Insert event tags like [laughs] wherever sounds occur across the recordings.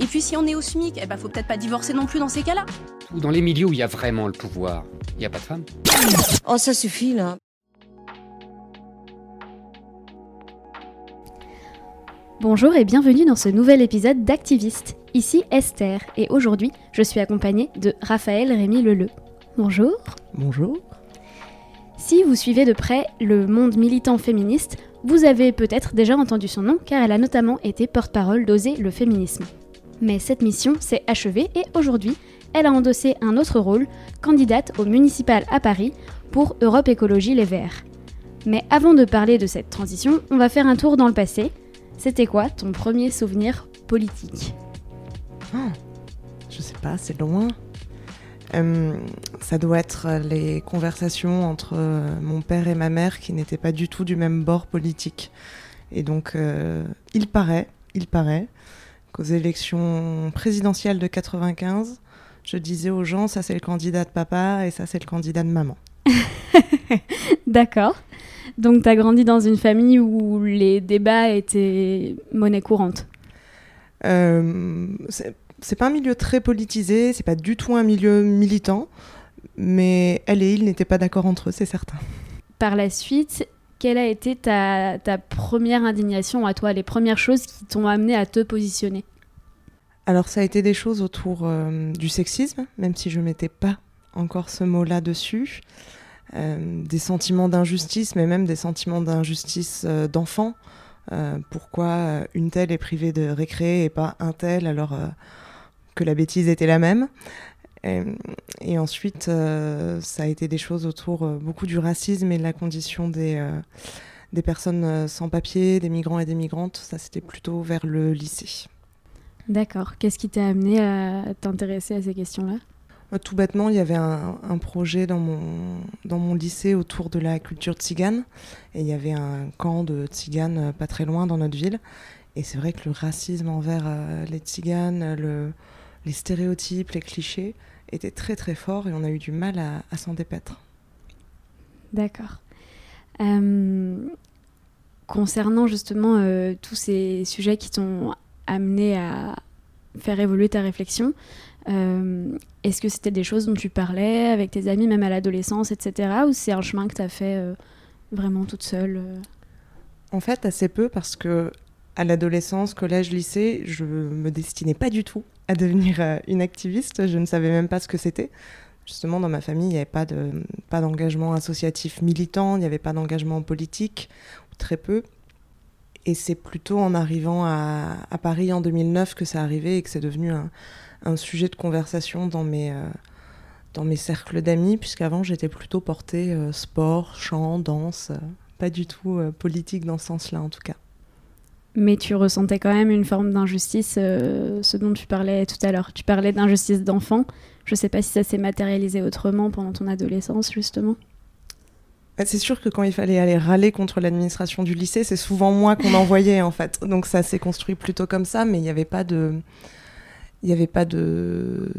Et puis si on est au SMIC, eh ben faut peut-être pas divorcer non plus dans ces cas-là. Dans les milieux où il y a vraiment le pouvoir, il n'y a pas de femmes. Oh, ça suffit là. Bonjour et bienvenue dans ce nouvel épisode d'Activiste. Ici Esther et aujourd'hui je suis accompagnée de Raphaël Rémy Leleu. Bonjour. Bonjour. Si vous suivez de près le monde militant féministe, vous avez peut-être déjà entendu son nom car elle a notamment été porte-parole d'Oser le féminisme. Mais cette mission s'est achevée et aujourd'hui, elle a endossé un autre rôle, candidate au municipal à Paris pour Europe Écologie Les Verts. Mais avant de parler de cette transition, on va faire un tour dans le passé. C'était quoi ton premier souvenir politique? Oh, Je sais pas, c'est loin. Euh, ça doit être les conversations entre euh, mon père et ma mère qui n'étaient pas du tout du même bord politique. Et donc, euh, il paraît, il paraît qu'aux élections présidentielles de 95, je disais aux gens, ça c'est le candidat de papa et ça c'est le candidat de maman. [laughs] D'accord. Donc tu as grandi dans une famille où les débats étaient monnaie courante? Euh, C'est pas un milieu très politisé, c'est pas du tout un milieu militant, mais elle et il n'étaient pas d'accord entre eux, c'est certain. Par la suite, quelle a été ta, ta, première indignation à toi, les premières choses qui t'ont amené à te positionner? Alors ça a été des choses autour euh, du sexisme, même si je mettais pas encore ce mot-là dessus, euh, des sentiments d'injustice, mais même des sentiments d'injustice euh, d'enfants. Euh, pourquoi une telle est privée de récré et pas un tel alors que la bêtise était la même et, ensuite, ça a été des choses autour beaucoup du racisme et de la condition des, des personnes sans papier, des migrants et des migrantes. Ça, c'était plutôt vers le lycée. D'accord. Qu'est-ce qui t'a amené à t'intéresser à ces questions-là? Tout bêtement, il y avait un, un, projet dans mon, dans mon lycée autour de la culture tzigane. Et il y avait un camp de tziganes pas très loin dans notre ville. Et c'est vrai que le racisme envers euh, les tziganes, le, les stéréotypes, les clichés étaient très très forts et on a eu du mal à, à s'en dépaître. D'accord. Euh, concernant justement euh, tous ces sujets qui t'ont amené à faire évoluer ta réflexion, euh, est-ce que c'était des choses dont tu parlais avec tes amis, même à l'adolescence, etc. Ou c'est un chemin que tu as fait euh, vraiment toute seule euh? En fait, assez peu parce que à l'adolescence, collège, lycée, je me destinais pas du tout à devenir une activiste. Je ne savais même pas ce que c'était. Justement, dans ma famille, il n'y avait pas de pas d'engagement associatif militant, il n'y avait pas d'engagement politique, très peu. Et c'est plutôt en arrivant à, Paris en 2009 que ça arrivé et que c'est devenu un, sujet de conversation dans mes, euh, dans mes cercles d'amis, puisqu'avant j'étais plutôt portée euh, sport, chant, danse, euh, pas du tout politique dans ce sens-là en tout cas. Mais tu ressentais quand même une forme d'injustice, ce dont tu parlais tout à l'heure. Tu parlais d'injustice d'enfant. Je sais pas si ça s'est matérialisé autrement pendant ton adolescence, justement. C'est sûr que quand il fallait aller râler contre l'administration du lycée, c'est souvent moi qu'on envoyait en fait. Donc ça s'est construit plutôt comme ça, mais il n'y avait pas de, il n'y avait pas de,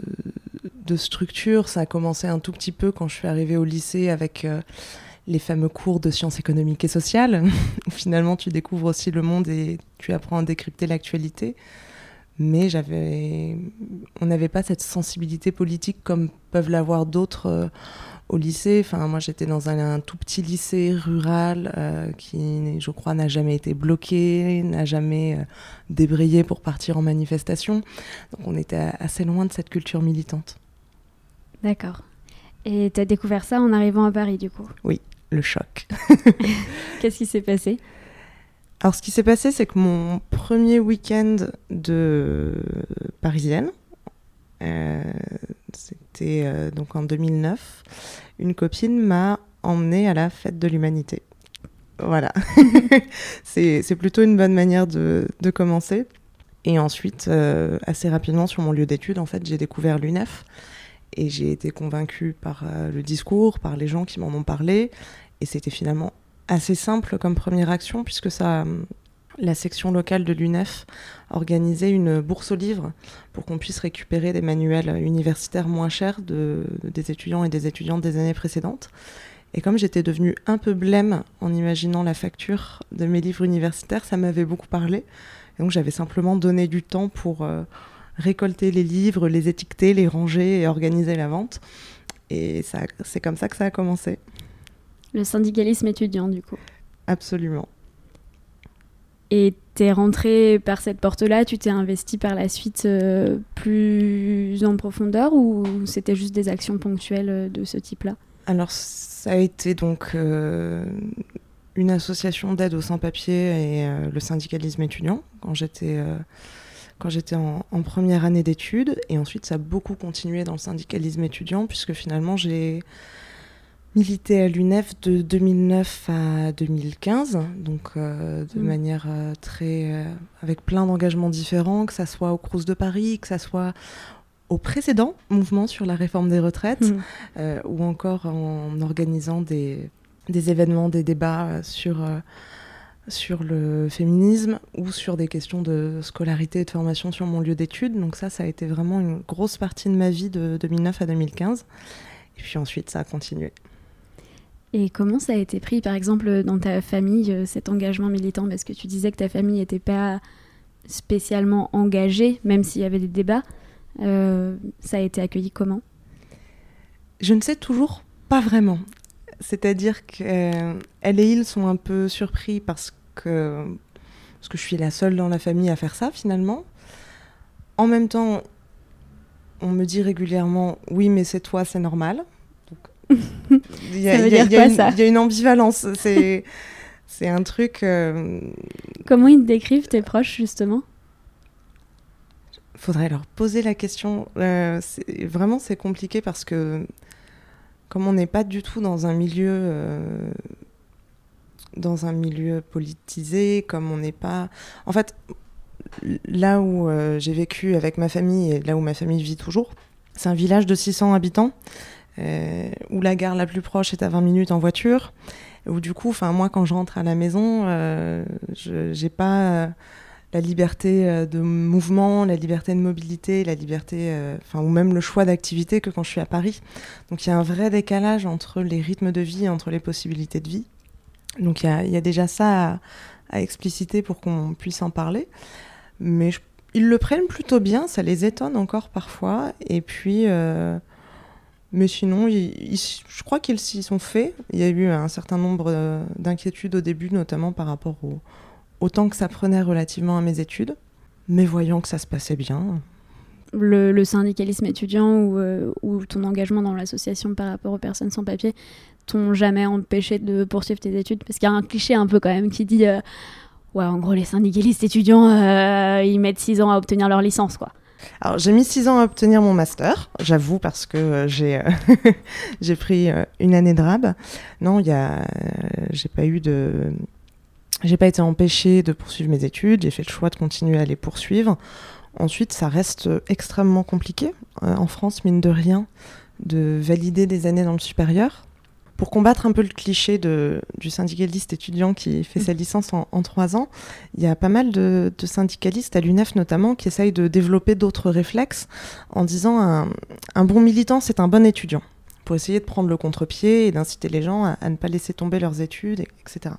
de structure. Ça a commencé un tout petit peu quand je suis arrivée au lycée avec euh, les fameux cours de sciences économiques et sociales. [laughs] Finalement, tu découvres aussi le monde et tu apprends à décrypter l'actualité. mais j'avais, on n'avait pas cette sensibilité politique comme peuvent l'avoir d'autres euh, au lycée. Enfin, moi, j'étais dans un, un, tout petit lycée rural euh, qui, je crois, n'a jamais été bloqué, n'a jamais euh, débrayé pour partir en manifestation. Donc, on était assez loin de cette culture militante. D'accord. Et tu as découvert ça en arrivant à Paris, du coup? Oui, le choc. [laughs] Qu'est-ce qui s'est passé? Alors, ce qui s'est passé, c'est que mon premier week-end de parisienne, c'était euh, donc en 2009, une copine m'a emmenée à la fête de l'humanité. Voilà. [laughs] c'est plutôt une bonne manière de, de commencer. Et ensuite, euh, assez rapidement, sur mon lieu d'études, en fait, j'ai découvert l'UNEF. Et j'ai été convaincue par euh, le discours, par les gens qui m'en ont parlé. Et c'était finalement assez simple comme première action, puisque ça, la section locale de l'UNEF organisait une bourse aux livres pour qu'on puisse récupérer des manuels universitaires moins chers de, des étudiants et des étudiantes des années précédentes. Et comme j'étais devenue un peu blême en imaginant la facture de mes livres universitaires, ça m'avait beaucoup parlé. Et donc j'avais simplement donné du temps pour euh, récolter les livres, les étiqueter, les ranger et organiser la vente. Et c'est comme ça que ça a commencé. Le syndicalisme étudiant, du coup. Absolument. Et t'es rentré par cette porte-là, tu t'es investi par la suite euh, plus en profondeur ou c'était juste des actions ponctuelles euh, de ce type-là? Alors ça a été donc euh, une association d'aide aux sans-papiers et le syndicalisme étudiant quand j'étais en, première année d'études. Et ensuite ça a beaucoup continué dans le syndicalisme étudiant puisque finalement j'ai milité à l'UNEF de 2009 à 2015, donc euh, de mmh. manière euh, très. Euh, avec plein d'engagements différents, que ça soit au Crous de Paris, que ça soit au précédent mouvement sur la réforme des retraites, mmh. ou encore en organisant des, des, événements, des débats sur. sur le féminisme ou sur des questions de scolarité et de formation sur mon lieu d'études. Donc ça, ça a été vraiment une grosse partie de ma vie de 2009 à 2015. Et puis ensuite, ça a continué. Et comment ça a été pris, par exemple, dans ta famille, cet engagement militant? Parce que tu disais que ta famille n'était pas spécialement engagée, même s'il y avait des débats. Euh, ça a été accueilli comment? Je ne sais toujours pas vraiment. C'est-à-dire qu'elle et ils sont un peu surpris parce que, parce que je suis la seule dans la famille à faire ça, finalement. En même temps, on me dit régulièrement, oui, mais c'est toi, c'est normal. Il y, a, une ambivalence. [laughs] C'est, un truc. Euh... Comment ils te décrivent tes proches, justement? Faudrait leur poser la question. Euh, vraiment, c'est compliqué parce que, comme on n'est pas du tout dans un milieu. Euh, dans un milieu politisé, comme on n'est pas. En fait, là où j'ai vécu avec ma famille et là où ma famille vit toujours, c'est un village de 600 habitants où la gare la plus proche est à 20 minutes en voiture, où du coup, moi quand je rentre à la maison, euh, je j'ai pas euh, la liberté euh, de mouvement, la liberté de mobilité, la liberté, ou même le choix d'activité que quand je suis à Paris. Donc il y a un vrai décalage entre les rythmes de vie, entre les possibilités de vie. Donc il y, a, déjà ça à, expliciter pour qu'on puisse en parler. Mais ils le prennent plutôt bien, ça les étonne encore parfois. Et puis, euh, mais sinon, je crois qu'ils s'y sont faits. Il y a eu un certain nombre d'inquiétudes au début, notamment par rapport au, temps que ça prenait relativement à mes études. Mais voyant que ça se passait bien. Le, syndicalisme étudiant ou, euh, ou, ton engagement dans l'association par rapport aux personnes sans papier t'ont jamais empêché de poursuivre tes études? Parce qu'il y a un cliché un peu quand même qui dit euh, Ouais, en gros, les syndicalistes étudiants, euh, ils mettent 6 ans à obtenir leur licence, quoi. Alors j'ai mis six ans à obtenir mon master, j'avoue parce que euh, j'ai euh, [laughs] j'ai pris euh, une année de rab. Non, il y a j'ai pas eu de j'ai pas été empêchée de poursuivre mes études, j'ai fait le choix de continuer à les poursuivre. Ensuite, ça reste extrêmement compliqué en France, mine de rien, de valider des années dans le supérieur pour combattre un peu le cliché de, du syndicaliste étudiant qui fait sa licence en, en trois ans, il y a pas mal de, de syndicalistes, à l'UNEF notamment, qui essayent de développer d'autres réflexes en disant un, un bon militant, c'est un bon étudiant, pour essayer de prendre le contre-pied et d'inciter les gens à, à, ne pas laisser tomber leurs études, etc.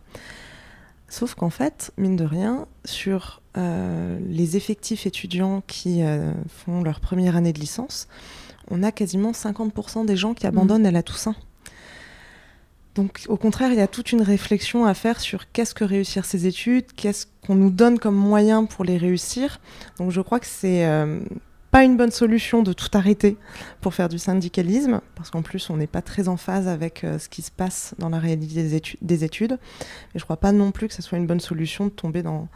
Sauf qu'en fait, mine de rien, sur euh, les effectifs étudiants qui euh, font leur première année de licence, on a quasiment 50% des gens qui abandonnent à la Toussaint. Donc au contraire, il y a toute une réflexion à faire sur qu'est-ce que réussir ces études, qu'est-ce qu'on nous donne comme moyen pour les réussir. Donc je crois que c'est euh, pas une bonne solution de tout arrêter pour faire du syndicalisme, parce qu'en plus on n'est pas très en phase avec euh, ce qui se passe dans la réalité des, étu des études. Et je crois pas non plus que ce soit une bonne solution de tomber dans,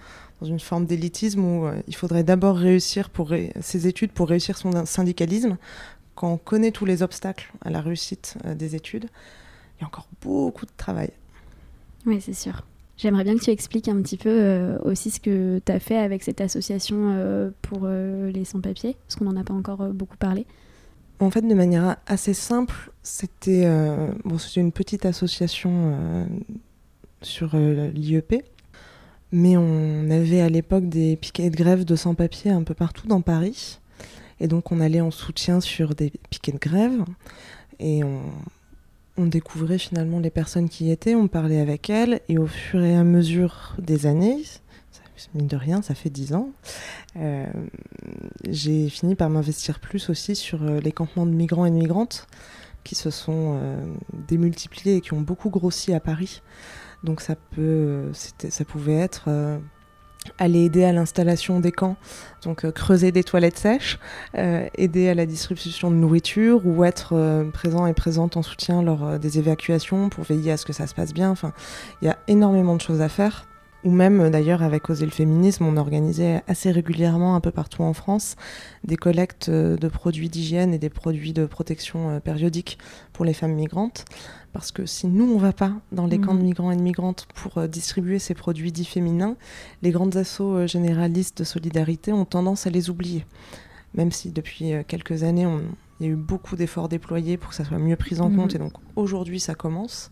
une forme d'élitisme où euh, il faudrait d'abord réussir pour ses études pour réussir son syndicalisme. Quand on connaît tous les obstacles à la réussite des études, il y a encore beaucoup de travail. Oui, c'est sûr. J'aimerais bien que tu expliques un petit peu euh, aussi ce que tu as fait avec cette association euh, pour euh, les sans-papiers, parce qu'on n'en a pas encore beaucoup parlé. En fait, de manière assez simple, c'était bon, une petite association sur l'IEP, mais on avait à l'époque des piquets de grève de sans-papiers un peu partout dans Paris. Et donc on allait en soutien sur des piquets de grève et on, on découvrait finalement les personnes qui y étaient, on parlait avec elles et au fur et à mesure des années, ça, mine de rien, ça fait dix ans, euh, j'ai fini par m'investir plus aussi sur euh, les campements de migrants et de migrantes qui se sont euh, démultipliés et qui ont beaucoup grossi à Paris. Donc ça peut, ça pouvait être aller aider à l'installation des camps, donc euh, creuser des toilettes sèches, euh, aider à la distribution de nourriture ou être euh, présent et présente en soutien lors des évacuations pour veiller à ce que ça se passe bien. Enfin, il y a énormément de choses à faire. Ou même euh, d'ailleurs avec Oser le féminisme, on organisait assez régulièrement un peu partout en France des collectes euh, de produits d'hygiène et des produits de protection euh, périodique pour les femmes migrantes. Parce que si nous, on va pas dans les Mhm. camps de migrants et de migrantes pour distribuer ces produits dits féminins, les grandes euh, généralistes de solidarité ont tendance à les oublier. Même si depuis quelques années, on- il y a eu beaucoup d'efforts déployés pour que ça soit mieux pris en Mhm. compte. Et donc aujourd'hui, ça commence.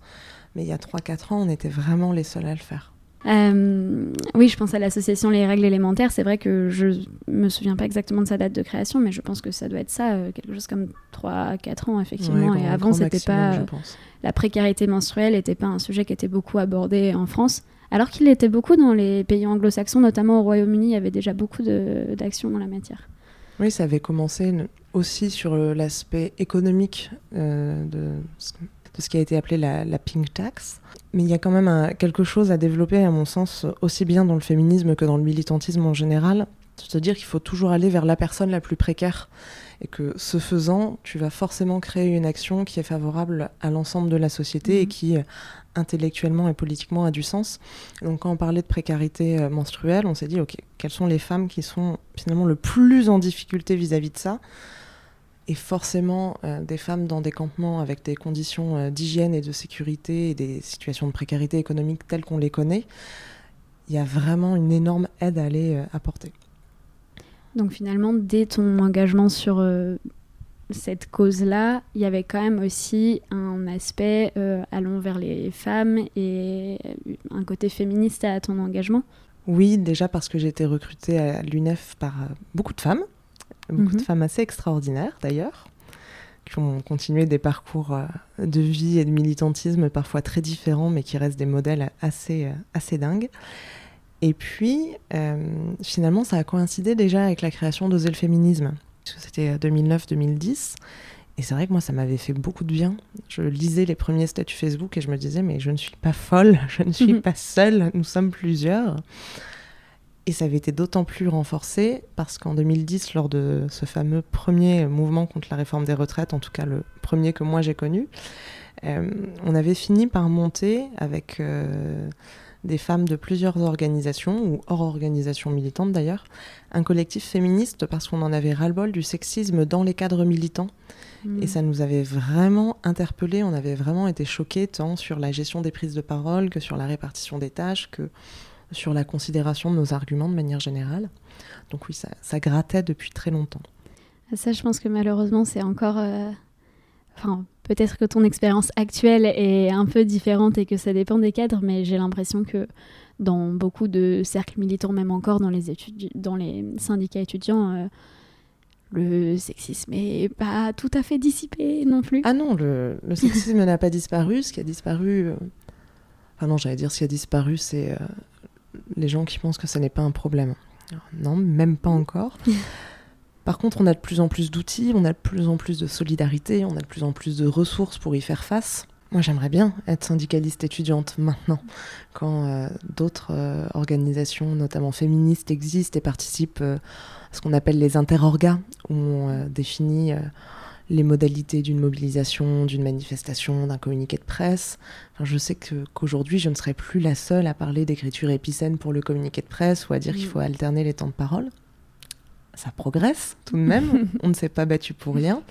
Mais il y a 3-4 ans, on était vraiment les seuls à le faire. Euh, oui, je pense à l'association Les Règles élémentaires. C'est vrai que je me souviens pas exactement de sa date de création, mais je pense que ça doit être ça, euh, quelque chose comme 3-4 ans, effectivement. Ouais, Et avant, c'était pas. euh, la précarité menstruelle n'était pas un sujet qui était beaucoup abordé en France, alors qu'il l'était beaucoup dans les pays anglo-saxons, notamment au Royaume-Uni. Il y avait déjà beaucoup d'actions en la matière. Oui, ça avait commencé aussi sur l'aspect économique euh, de, de ce qui a été appelé la, la pink tax. Mais il y a quand même un- quelque chose à développer, à mon sens, aussi bien dans le féminisme que dans le militantisme en général. C'est-à-dire qu'il faut toujours aller vers la personne la plus précaire. Et que ce faisant, tu vas forcément créer une action qui est favorable à l'ensemble de la société et qui, euh, intellectuellement et politiquement, a du sens. Donc quand on parlait de précarité euh, menstruelle, on s'est dit, OK, quelles sont les femmes qui sont finalement le plus en difficulté vis-à-vis de ça? Et forcément, euh, des femmes dans des campements avec des conditions euh, d'hygiène et de sécurité et des situations de précarité économique telles qu'on les connaît, il y a vraiment une énorme aide à aller euh, apporter. Donc finalement, dès ton engagement sur cette cause-là, il y avait quand même aussi un aspect allons vers les femmes et un côté féministe à ton engagement? Oui, déjà parce que j'ai été recrutée à l'UNEF par beaucoup de femmes, beaucoup Mhm. de femmes assez extraordinaires d'ailleurs, qui ont continué des parcours euh, de vie et de militantisme parfois très différents, mais qui restent des modèles assez, euh, assez dingues. Et puis, euh, finalement, ça a coïncidé déjà avec la création d'Oser le féminisme, c'était euh, 2009-2010. Et c'est vrai que moi, ça m'avait fait beaucoup de bien. Je lisais les premiers statuts Facebook et je me disais, mais je ne suis pas folle, [laughs] je ne suis Mhm. pas seule, nous sommes plusieurs. Et ça avait été d'autant plus renforcé parce qu'en 2010, lors de ce fameux premier mouvement contre la réforme des retraites, en tout cas le premier que moi j'ai connu, euh, on avait fini par monter avec euh, des femmes de plusieurs organisations, ou hors organisations militantes d'ailleurs, un collectif féministe parce qu'on en avait ras-le-bol du sexisme dans les cadres militants. Mm. Et ça nous avait vraiment interpellés, on avait vraiment été choqués tant sur la gestion des prises de parole que sur la répartition des tâches, que sur la considération de nos arguments de manière générale. Donc oui, ça, ça grattait depuis très longtemps. Ça, je pense que malheureusement, c'est encore. euh, Enfin, peut-être que ton expérience actuelle est un peu différente et que ça dépend des cadres, mais j'ai l'impression que dans beaucoup de cercles militants, même encore dans les, études, dans les syndicats étudiants, euh, le sexisme est pas tout à fait dissipé non plus. Ah non, le, le sexisme [laughs] n'a pas disparu. Ce qui a disparu. euh, Enfin non, j'allais dire ce qui a disparu, c'est euh, les gens qui pensent que ce n'est pas un problème. Non, même pas encore. [laughs] Par contre, on a de plus en plus d'outils, on a de plus en plus de solidarité, on a de plus en plus de ressources pour y faire face. Moi, j'aimerais bien être syndicaliste étudiante maintenant, quand euh, d'autres euh, organisations, notamment féministes, existent et participent euh, à ce qu'on appelle les interorgas, où on définit les modalités d'une mobilisation, d'une manifestation, d'un communiqué de presse. Enfin, je sais qu'aujourd'hui, je ne serai plus la seule à parler d'écriture épicène pour le communiqué de presse ou à dire qu'il faut alterner les temps de parole. Ça progresse tout de même, [laughs] on ne s'est pas battu pour rien.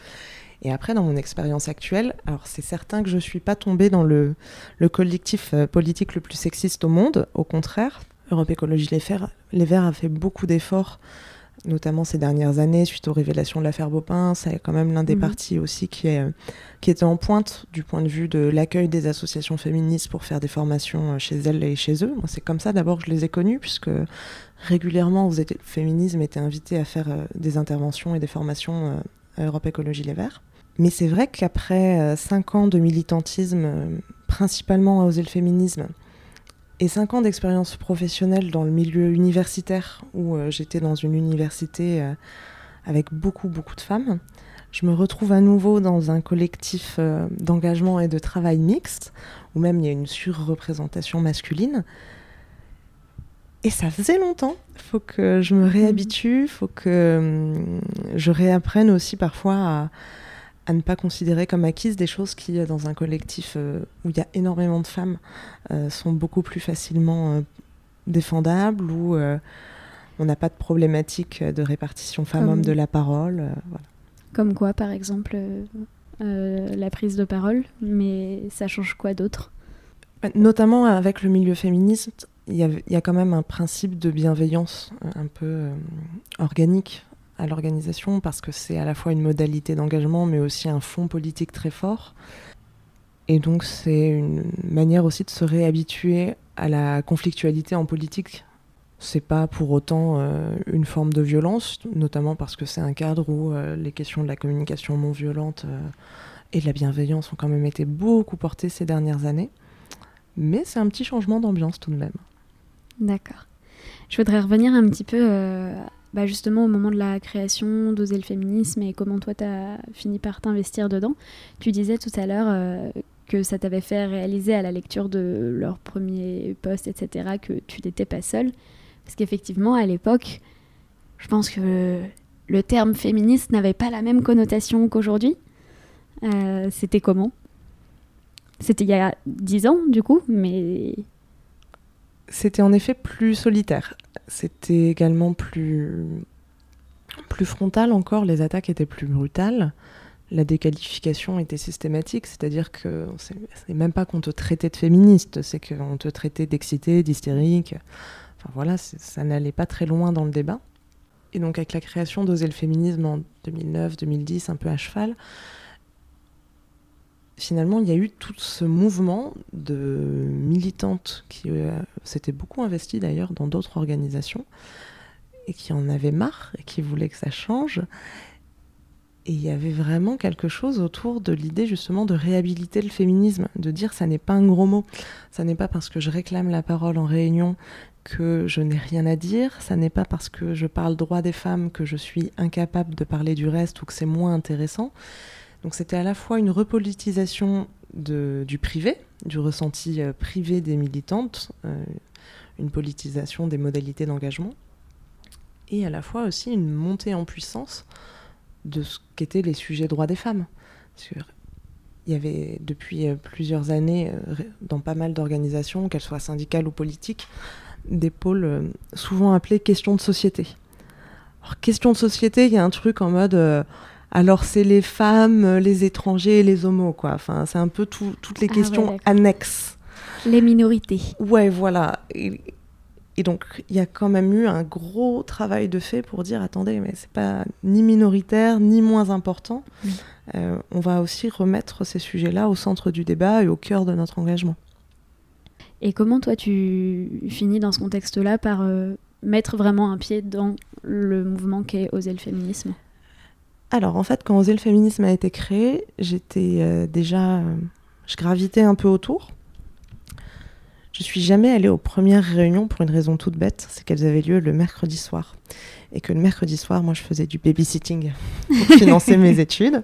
Et après, dans mon expérience actuelle, alors c'est certain que je ne suis pas tombée dans le, le collectif euh, politique le plus sexiste au monde. Au contraire, Europe Écologie Les, Verts, Les Verts a fait beaucoup d'efforts, notamment ces dernières années, suite aux révélations de l'affaire Bopin. C'est quand même l'un des mhm. partis aussi qui, est, qui était en pointe du point de vue de l'accueil des associations féministes pour faire des formations euh, chez elles et chez eux. Moi, c'est comme ça d'abord que je les ai connus, puisque régulièrement, vous êtes, le féminisme était invité à faire euh, des interventions et des formations à Europe Écologie Les Verts. Mais c'est vrai qu'après euh, cinq ans de militantisme, euh, principalement à oser le féminisme, et cinq ans d'expérience professionnelle dans le milieu universitaire, où euh, j'étais dans une université avec beaucoup, beaucoup de femmes, je me retrouve à nouveau dans un collectif d'engagement et de travail mixte, où même il y a une surreprésentation masculine. Et ça faisait longtemps. Il faut que je me réhabitue, il faut que hum, je réapprenne aussi parfois à à ne pas considérer comme acquises des choses qui, euh, dans un collectif euh, où il y a énormément de femmes, euh, sont beaucoup plus facilement défendables, où on n'a pas de problématique de répartition femmes-hommes de la parole. Comme quoi, par exemple, la prise de parole, mais ça change quoi d'autre? Notamment avec le milieu féministe, il y, y, a quand même un principe de bienveillance un peu organique à l'organisation parce que c'est à la fois une modalité d'engagement mais aussi un fond politique très fort. Et donc c'est une manière aussi de se réhabituer à la conflictualité en politique. C'est pas pour autant euh, une forme de violence, notamment parce que c'est un cadre où euh, les questions de la communication non violente euh, et de la bienveillance ont quand même été beaucoup portées ces dernières années. Mais c'est un petit changement d'ambiance tout de même. D'accord. Je voudrais revenir un petit peu bah justement au moment de la création d'Oser le féminisme et comment toi tu as fini par t'investir dedans. Tu disais tout à l'heure euh, que ça t'avait fait réaliser à la lecture de leur premier post, etc., que tu n'étais pas seule. Parce qu'effectivement, à l'époque, je pense que le terme féministe n'avait pas la même connotation qu'aujourd'hui. Euh, c'était comment? C'était il y a dix ans, du coup, mais... C'était en effet plus solitaire. C'était également plus, plus frontal encore, les attaques étaient plus brutales. La déqualification était systématique, c'est-à-dire que c'est même pas qu'on te traitait de féministe, c'est qu'on te traitait d'excité, d'hystérique. Enfin voilà, ça n'allait pas très loin dans le débat. Et donc avec la création d'Oser le féminisme en 2009-2010, un peu à cheval, finalement, il y a eu tout ce mouvement de militantes qui euh, s'étaient beaucoup investies d'ailleurs dans d'autres organisations et qui en avaient marre et qui voulaient que ça change. Et il y avait vraiment quelque chose autour de l'idée justement de réhabiliter le féminisme, de dire ça n'est pas un gros mot, ça n'est pas parce que je réclame la parole en réunion que je n'ai rien à dire, ça n'est pas parce que je parle droit des femmes que je suis incapable de parler du reste ou que c'est moins intéressant. Donc c'était à la fois une repolitisation du privé, du ressenti euh, privé des militantes, euh, une politisation des modalités d'engagement, et à la fois aussi une montée en puissance de ce qu'étaient les sujets droits des femmes. il y avait depuis euh, plusieurs années, dans pas mal d'organisations, qu'elles soient syndicales ou politiques, des pôles souvent appelés questions de société. Alors, questions de société, il y a un truc en mode alors c'est les femmes, les étrangers et les homos, quoi. Enfin, c'est un peu toutes les ah questions annexes. Les minorités. Ouais, voilà. Et, donc il y a quand même eu un gros travail de fait pour dire attendez, mais c'est pas ni minoritaire ni moins important. Euh, on va aussi remettre ces sujets-là au centre du débat et au cœur de notre engagement. Et comment toi tu finis dans ce contexte-là par euh, mettre vraiment un pied dans le mouvement qu'est Oser le féminisme? Alors en fait, quand Oser le féminisme a été créé, j'étais euh, déjà, euh, je gravitais un peu autour. Je suis jamais allée aux premières réunions pour une raison toute bête, c'est qu'elles avaient lieu le mercredi soir. Et que le mercredi soir, moi, je faisais du babysitting pour [laughs] financer mes études.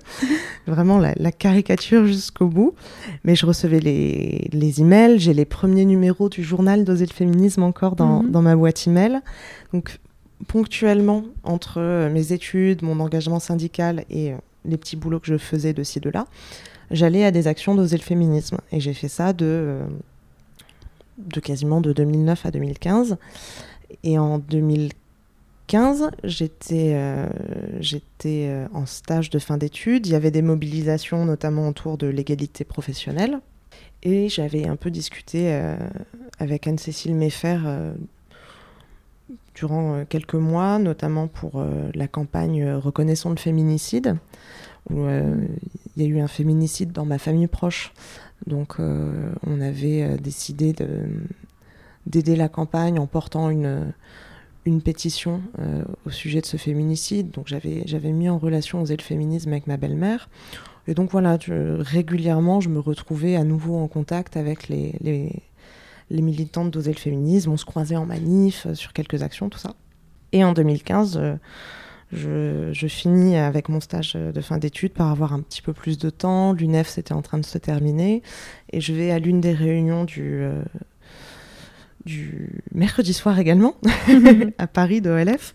Vraiment la, la caricature jusqu'au bout. Mais je recevais les, les emails, j'ai les premiers numéros du journal d'Oser le féminisme encore dans, Mhm. dans ma boîte email. Donc, ponctuellement, entre euh, mes études, mon engagement syndical et euh, les petits boulots que je faisais de ci, de là, j'allais à des actions d'Oser le féminisme. Et j'ai fait ça de, euh, de quasiment de 2009 à 2015. Et en 2015, j'étais en stage de fin d'études. Il y avait des mobilisations, notamment autour de l'égalité professionnelle. Et j'avais un peu discuté avec Anne-Cécile Meffer durant euh, quelques mois, notamment pour euh, la campagne euh, Reconnaissons le féminicide, où il y a eu un féminicide dans ma famille proche. Donc on avait décidé de- d'aider la campagne en portant une, pétition au sujet de ce féminicide. Donc j'avais mis en relation Oser le féminisme avec ma belle-mère. Et donc voilà, régulièrement, je me retrouvais à nouveau en contact avec les, les, les militantes d'Oser le féminisme. On se croisait en manif euh, sur quelques actions, tout ça. Et en 2015, euh, je, finis avec mon stage euh, de fin d'études par avoir un petit peu plus de temps. L'UNEF, c'était en train de se terminer. Et je vais à l'une des réunions du, mercredi soir également, [laughs] à Paris d'OLF.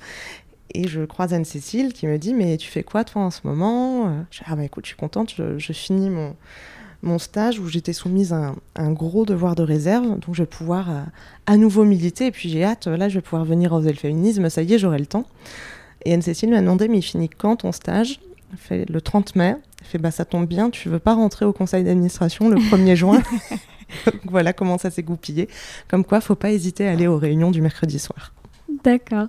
Et je croise Anne-Cécile qui me dit Mais tu fais quoi toi en ce moment? Je dis Ah bah écoute, je suis contente, je finis mon, mon stage où j'étais soumise à un, un gros devoir de réserve, donc je vais pouvoir euh, à nouveau militer. Et puis j'ai hâte, là je vais pouvoir venir oser le féminisme, ça y est, j'aurai le temps. Et Anne-Cécile m'a demandé Mais il finit quand ton stage? Elle fait le 30 mai. Elle fait Bah ça tombe bien, tu veux pas rentrer au conseil d'administration le 1er juin? Donc [laughs] [laughs] voilà comment ça s'est goupillé. Comme quoi, faut pas hésiter à aller aux réunions du mercredi soir. D'accord.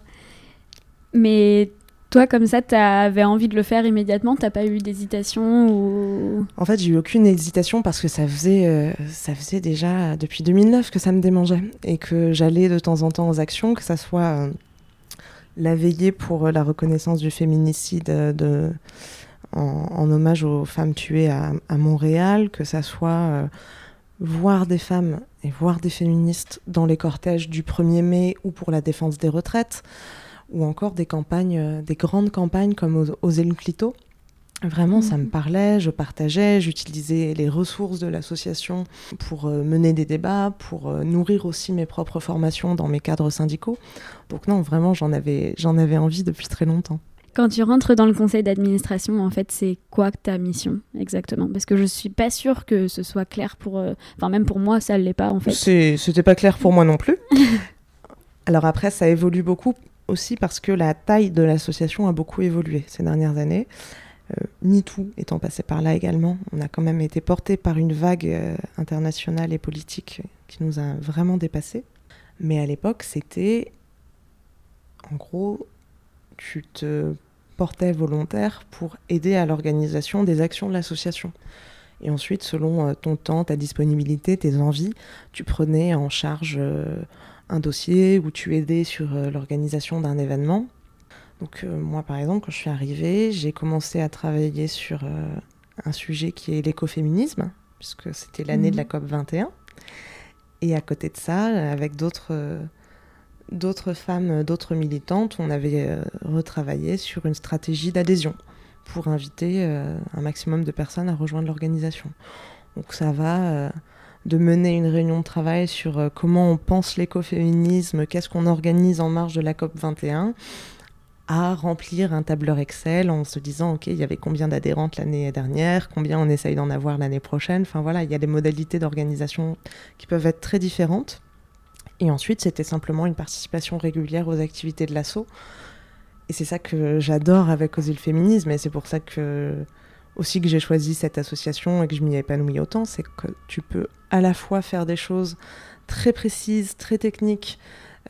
Mais toi, comme ça, t'avais envie de le faire immédiatement T'as pas eu d'hésitation ou... En fait, j'ai eu aucune hésitation parce que ça faisait, euh, ça faisait déjà depuis 2009 que ça me démangeait et que j'allais de temps en temps aux actions, que ça soit euh, la veillée pour euh, la reconnaissance du féminicide de, en, hommage aux femmes tuées à, à Montréal, que ça soit voir des femmes et voir des féministes dans les cortèges du 1er mai ou pour la défense des retraites, ou encore des campagnes, euh, des grandes campagnes comme Oser le clito. Vraiment, ça me parlait, je partageais, j'utilisais les ressources de l'association pour euh, mener des débats, pour euh, nourrir aussi mes propres formations dans mes cadres syndicaux. Donc non, vraiment, j'en avais, j'en avais envie depuis très longtemps. Quand tu rentres dans le conseil d'administration, en fait, c'est quoi ta mission exactement? Parce que je suis pas sûre que ce soit clair pour... euh, Enfin, même pour moi, ça l'est pas, en fait. C'était pas clair pour moi non plus. [laughs] Alors après, ça évolue beaucoup aussi parce que la taille de l'association a beaucoup évolué ces dernières années. Euh, MeToo étant passé par là également, on a quand même été porté par une vague euh, internationale et politique qui nous a vraiment dépassés. Mais à l'époque, c'était en gros, tu te portais volontaire pour aider à l'organisation des actions de l'association. Et ensuite, selon euh, ton temps, ta disponibilité, tes envies, tu prenais en charge euh, un dossier ou tu aidais sur euh, l'organisation d'un événement. Donc euh, moi, par exemple, quand je suis arrivée, j'ai commencé à travailler sur euh, un sujet qui est l'écoféminisme, puisque c'était l'année de la Mhm. COP 21. Et à côté de ça, avec d'autres euh, d'autres femmes, d'autres militantes, on avait retravaillé sur une stratégie d'adhésion pour inviter un maximum de personnes à rejoindre l'organisation. Donc ça va de mener une réunion de travail sur euh, comment on pense l'écoféminisme, qu'est-ce qu'on organise en marge de la COP 21, à remplir un tableur Excel en se disant ok il y avait combien d'adhérentes l'année dernière, combien on essaye d'en avoir l'année prochaine. Enfin voilà, il y a des modalités d'organisation qui peuvent être très différentes. Et ensuite, c'était simplement une participation régulière aux activités de l'assaut. Et c'est ça que j'adore avec Oser le féminisme, et c'est pour ça que aussi que j'ai choisi cette association et que je m'y épanouis autant, c'est que tu peux à la fois faire des choses très précises, très techniques,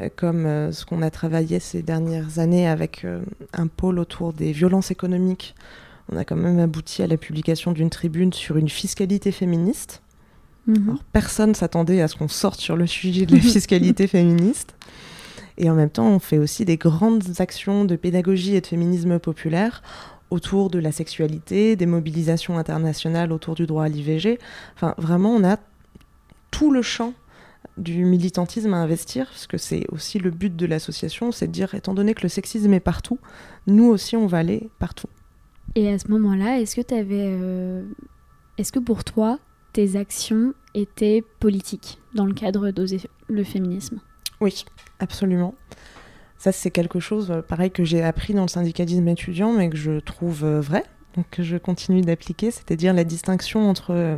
euh, comme euh, ce qu'on a travaillé ces dernières années avec euh, un pôle autour des violences économiques. On a quand même abouti à la publication d'une tribune sur une fiscalité féministe. Mhm. Alors, personne s'attendait à ce qu'on sorte sur le sujet de la [laughs] fiscalité féministe. Et en même temps, on fait aussi des grandes actions de pédagogie et de féminisme populaire autour de la sexualité, des mobilisations internationales autour du droit à l'IVG. Enfin, vraiment, on a tout le champ du militantisme à investir, parce que c'est aussi le but de l'association, c'est de dire, étant donné que le sexisme est partout, nous aussi on va aller partout. Et à ce moment-là, est-ce que tu avais... Euh, est-ce que pour toi, tes actions étaient politiques dans le cadre d'oser le féminisme? Oui, absolument. Ça, c'est quelque chose, euh, pareil, que j'ai appris dans le syndicalisme étudiant, mais que je trouve euh, vrai, donc que je continue d'appliquer, c'est-à-dire la distinction entre euh,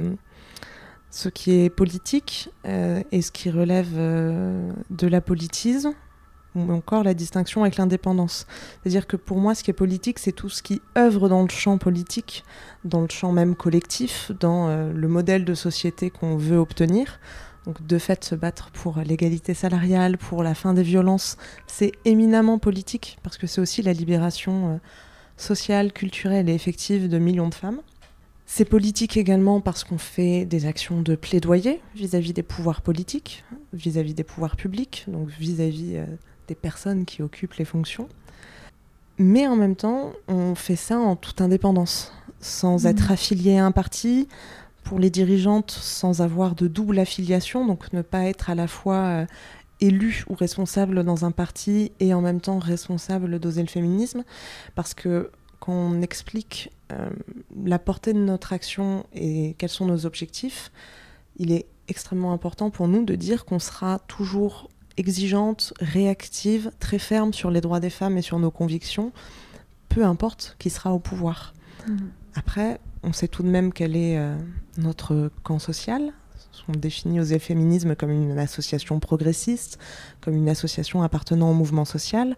ce qui est politique et ce qui relève de la politisme, ou encore la distinction avec l'indépendance. C'est-à-dire que pour moi, ce qui est politique, c'est tout ce qui œuvre dans le champ politique, dans le champ même collectif, dans le modèle de société qu'on veut obtenir. Donc de fait, se battre pour l'égalité salariale, pour la fin des violences, c'est éminemment politique, parce que c'est aussi la libération euh, sociale, culturelle et effective de millions de femmes. C'est politique également parce qu'on fait des actions de plaidoyer vis-à-vis des pouvoirs politiques, vis-à-vis des pouvoirs publics, donc vis-à-vis euh, des personnes qui occupent les fonctions. Mais en même temps, on fait ça en toute indépendance, sans mmh. être affilié à un parti, pour les dirigeantes sans avoir de double affiliation, donc ne pas être à la fois euh, élu ou responsable dans un parti et en même temps responsable d'oser le féminisme, parce que quand on explique euh, la portée de notre action et quels sont nos objectifs, il est extrêmement important pour nous de dire qu'on sera toujours exigeante, réactive, très ferme sur les droits des femmes et sur nos convictions, peu importe qui sera au pouvoir. Mmh. Après, on sait tout de même quel est euh, notre camp social. On définit aux féminismes comme une association progressiste, comme une association appartenant au mouvement social.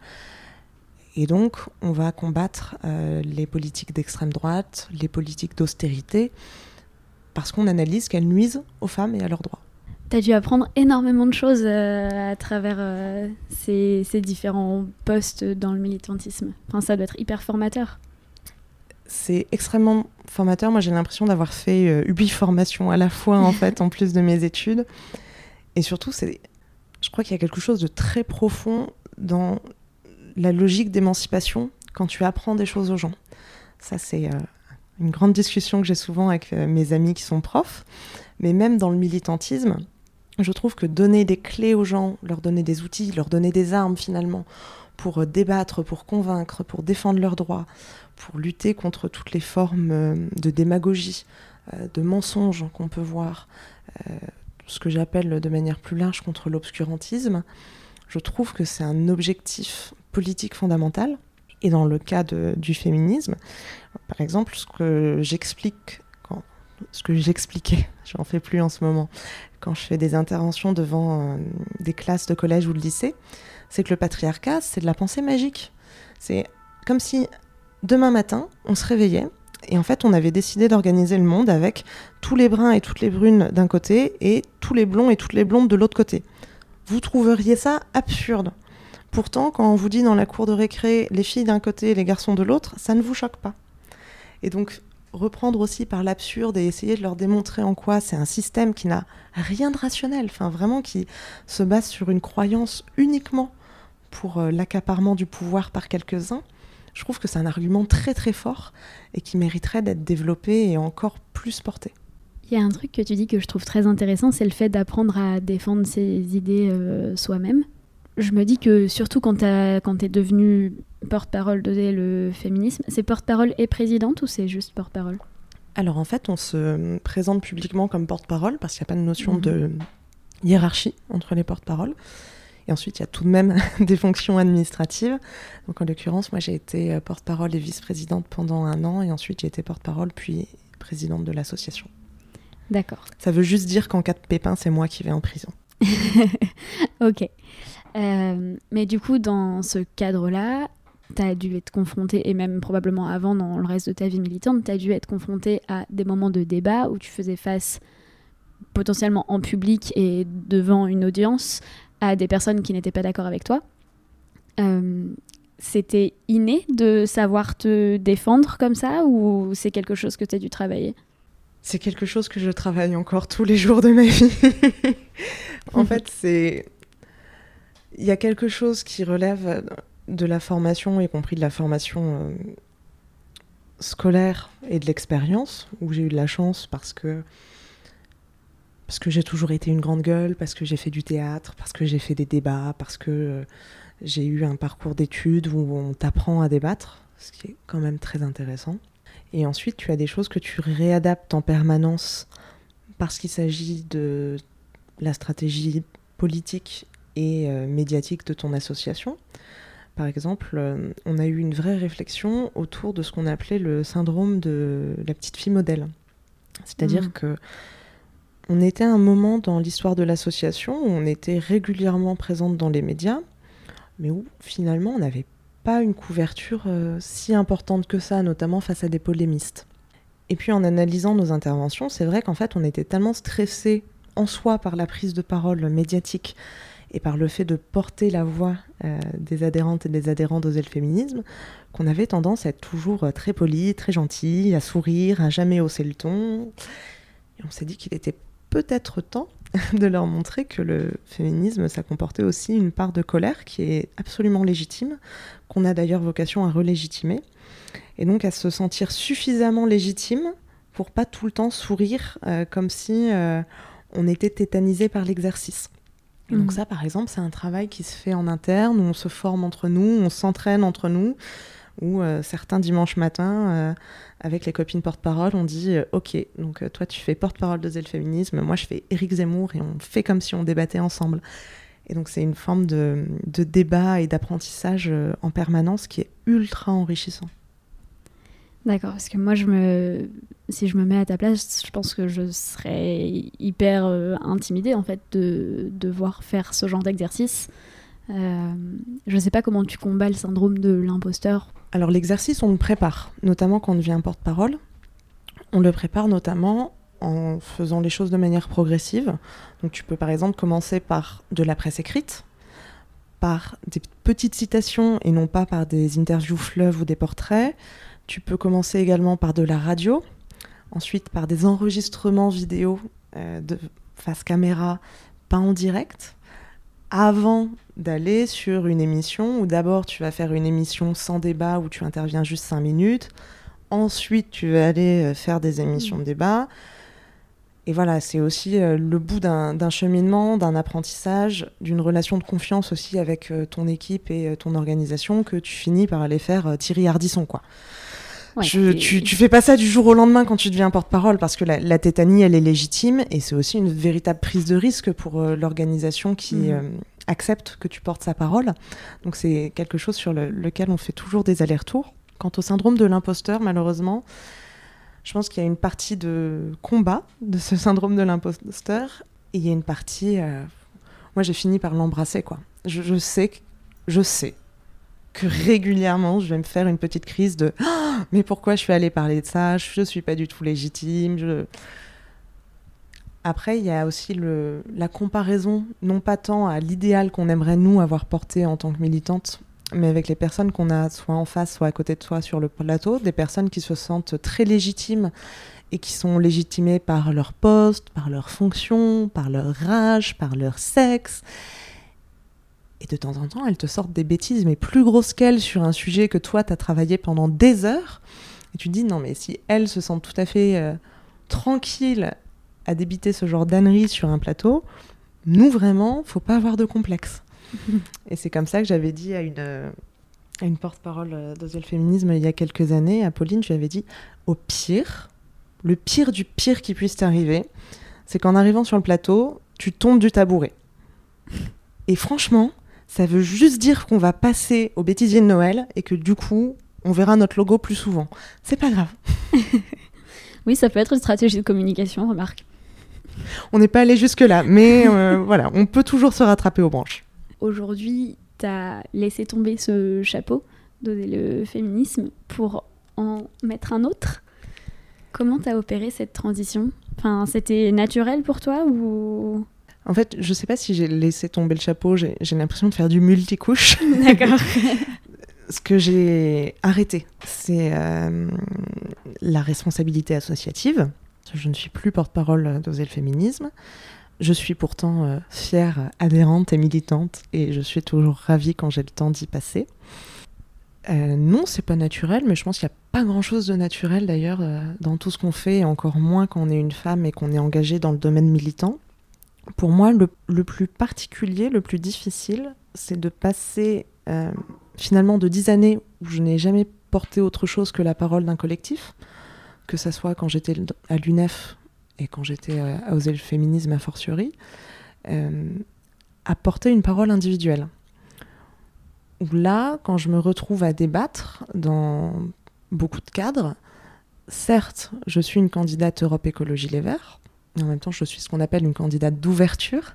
Et donc, on va combattre euh, les politiques d'extrême droite, les politiques d'austérité, parce qu'on analyse qu'elles nuisent aux femmes et à leurs droits. Tu as dû apprendre énormément de choses euh, à travers ces, ces, différents postes dans le militantisme. Enfin, ça doit être hyper formateur c'est extrêmement formateur. Moi, j'ai l'impression d'avoir fait euh, huit formations à la fois, en [laughs] fait, en plus de mes études. Et surtout, c'est, je crois qu'il y a quelque chose de très profond dans la logique d'émancipation quand tu apprends des choses aux gens. Ça, c'est euh, une grande discussion que j'ai souvent avec euh, mes amis qui sont profs. Mais même dans le militantisme, je trouve que donner des clés aux gens, leur donner des outils, leur donner des armes finalement, pour débattre, pour convaincre, pour défendre leurs droits, pour lutter contre toutes les formes euh, de démagogie, euh, de mensonges qu'on peut voir, euh, ce que j'appelle de manière plus large contre l'obscurantisme, je trouve que c'est un objectif politique fondamental. Et dans le cas du féminisme, par exemple, ce que j'explique, ce que j'expliquais, [laughs] je n'en fais plus en ce moment, quand je fais des interventions devant des classes de collège ou de lycée, c'est que le patriarcat, c'est de la pensée magique. C'est comme si demain matin, on se réveillait et en fait, on avait décidé d'organiser le monde avec tous les bruns et toutes les brunes d'un côté et tous les blonds et toutes les blondes de l'autre côté. Vous trouveriez ça absurde. Pourtant, quand on vous dit dans la cour de récré les filles d'un côté et les garçons de l'autre, ça ne vous choque pas. Et donc, reprendre aussi par l'absurde et essayer de leur démontrer en quoi c'est un système qui n'a rien de rationnel, enfin vraiment qui se base sur une croyance uniquement pour euh, l'accaparement du pouvoir par quelques-uns, je trouve que c'est un argument très très fort et qui mériterait d'être développé et encore plus porté. Il y a un truc que tu dis que je trouve très intéressant, c'est le fait d'apprendre à défendre ses idées euh, soi-même. Je me dis que surtout quand tu es devenue porte-parole de le féminisme, c'est porte-parole et présidente ou c'est juste porte-parole? Alors en fait, on se présente publiquement comme porte-parole parce qu'il n'y a pas de notion mhm. de hiérarchie entre les porte-paroles. Et ensuite, il y a tout de même [laughs] des fonctions administratives. Donc, en l'occurrence, moi, j'ai été euh, porte-parole et vice-présidente pendant un an. Et ensuite, j'ai été porte-parole, puis présidente de l'association. D'accord. Ça veut juste dire qu'en cas de pépin, c'est moi qui vais en prison. [laughs] ok. Euh, mais du coup, dans ce cadre-là, tu as dû être confrontée, et même probablement avant dans le reste de ta vie militante, tu as dû être confrontée à des moments de débat où tu faisais face potentiellement en public et devant une audience à des personnes qui n'étaient pas d'accord avec toi. Euh, c'était inné de savoir te défendre comme ça ou c'est quelque chose que tu as dû travailler? C'est quelque chose que je travaille encore tous les jours de ma vie. [laughs] en fait, c'est. Il y a quelque chose qui relève de la formation, y compris de la formation euh, scolaire et de l'expérience, où j'ai eu de la chance parce que parce que j'ai toujours été une grande gueule, parce que j'ai fait du théâtre, parce que j'ai fait des débats, parce que euh, j'ai eu un parcours d'études où on t'apprend à débattre, ce qui est quand même très intéressant. Et ensuite, tu as des choses que tu réadaptes en permanence parce qu'il s'agit de la stratégie politique et euh, médiatique de ton association. Par exemple, euh, on a eu une vraie réflexion autour de ce qu'on appelait le syndrome de la petite fille modèle. C'est-à-dire Mhm. que on était à un moment dans l'histoire de l'association où on était régulièrement présente dans les médias, mais où finalement on n'avait pas une couverture euh, si importante que ça, notamment face à des polémistes. Et puis en analysant nos interventions, c'est vrai qu'en fait on était tellement stressé en soi par la prise de parole médiatique et par le fait de porter la voix euh, des adhérentes et des adhérents d'Oser le féminisme, qu'on avait tendance à être toujours euh, très poli, très gentil, à sourire, à jamais hausser le ton. Et on s'est dit qu'il était peut-être temps [laughs] de leur montrer que le féminisme, ça comportait aussi une part de colère qui est absolument légitime, qu'on a d'ailleurs vocation à relégitimer, et donc à se sentir suffisamment légitime pour pas tout le temps sourire euh, comme si euh, on était tétanisé par l'exercice. Donc Mhm. ça, par exemple, c'est un travail qui se fait en interne, où on se forme entre nous, on s'entraîne entre nous, où euh, certains dimanches matins, euh, avec les copines porte-parole, on dit euh, Ok, donc toi tu fais porte-parole de Zé le féminisme, moi je fais Éric Zemmour, et on fait comme si on débattait ensemble. Et donc c'est une forme de, débat et d'apprentissage en permanence qui est ultra enrichissant. D'accord, parce que moi, je me... si je me mets à ta place, je pense que je serais hyper intimidée en fait de devoir faire ce genre d'exercice. Euh, je sais pas comment tu combats le syndrome de l'imposteur. Alors l'exercice, on le prépare, notamment quand on devient porte-parole. On le prépare notamment en faisant les choses de manière progressive. Donc tu peux par exemple commencer par de la presse écrite, par des petites citations et non pas par des interviews fleuves ou des portraits. Tu peux commencer également par de la radio, ensuite par des enregistrements vidéo euh, de face caméra, pas en direct, avant d'aller sur une émission où d'abord tu vas faire une émission sans débat où tu interviens juste 5 minutes, ensuite tu vas aller euh, faire des émissions de débat. Et voilà, c'est aussi euh, le bout d'un cheminement, d'un apprentissage, d'une relation de confiance aussi avec euh, ton équipe et ton organisation que tu finis par aller faire Thierry Ardisson, quoi. Ouais, Je- et- tu, tu fais pas ça du jour au lendemain quand tu deviens porte-parole parce que la, la tétanie, elle est légitime et c'est aussi une véritable prise de risque pour euh, l'organisation qui Mhm. euh, accepte que tu portes sa parole. Donc c'est quelque chose sur le- lequel on fait toujours des allers-retours. Quant au syndrome de l'imposteur, malheureusement, je pense qu'il y a une partie de combat de ce [laughs] syndrome de l'imposteur et il y a une partie. euh, Moi, j'ai fini par l'embrasser, quoi. Je, je sais, que- je sais régulièrement, je vais me faire une petite crise de [gasps] Ah, mais pourquoi je suis allée parler de ça? Je suis pas du tout légitime. Après, il y a aussi la comparaison, non pas tant à l'idéal qu'on aimerait nous avoir porté en tant que militante, mais avec les personnes qu'on a soit en face, soit à côté de soi sur le plateau, des personnes qui se sentent très légitimes et qui sont légitimées par leur poste, par leur fonction, par leur âge, par leur sexe. Et de temps en temps, elles te sortent des bêtises, mais plus grosses qu'elles sur un sujet que toi, tu as travaillé pendant des heures. Et tu te dis, non, mais si elles se sentent tout à fait euh, tranquilles à débiter ce genre d'ânerie sur un plateau, nous, vraiment, faut pas avoir de complexe. [laughs] Et c'est comme ça que j'avais dit à une, à une porte-parole euh, d'Osel Féminisme il y a quelques années, à Pauline, je lui avais dit, au pire, le pire du pire qui puisse t'arriver, c'est qu'en arrivant sur le plateau, tu tombes du tabouret. Et franchement, ça veut juste dire qu'on va passer au bêtisier de Noël et que du coup, on verra notre logo plus souvent. C'est pas grave. [laughs] Oui, ça peut être une stratégie de communication, remarque. On n'est pas allé jusque-là, mais euh, [laughs] voilà, on peut toujours se rattraper aux branches. Aujourd'hui, tu as laissé tomber ce chapeau, donner le féminisme, pour en mettre un autre. Comment t'as opéré cette transition? Enfin, c'était naturel pour toi ou En fait, je sais pas si j'ai laissé tomber le chapeau, j'ai l'impression de faire du multicouche. [laughs] D'accord. [laughs] Ce que j'ai arrêté, c'est euh, la responsabilité associative. Je ne suis plus porte-parole d'Oser le féminisme. Je suis pourtant euh, fière adhérente et militante et je suis toujours ravie quand j'ai le temps d'y passer. euh, non, c'est pas naturel, mais je pense qu'il n'y a pas grand-chose de naturel d'ailleurs euh, dans tout ce qu'on fait, et encore moins quand on est une femme et qu'on est engagé dans le domaine militant. Pour moi, le, plus particulier, le plus difficile, c'est de passer euh, finalement de dix années où je n'ai jamais porté autre chose que la parole d'un collectif, que ce soit quand j'étais à l'UNEF et quand j'étais à Oser le féminisme a fortiori, à porter une parole individuelle. Où là, quand je me retrouve à débattre dans beaucoup de cadres, certes, je suis une candidate Europe Écologie Les Verts, mais en même temps, je suis ce qu'on appelle une candidate d'ouverture,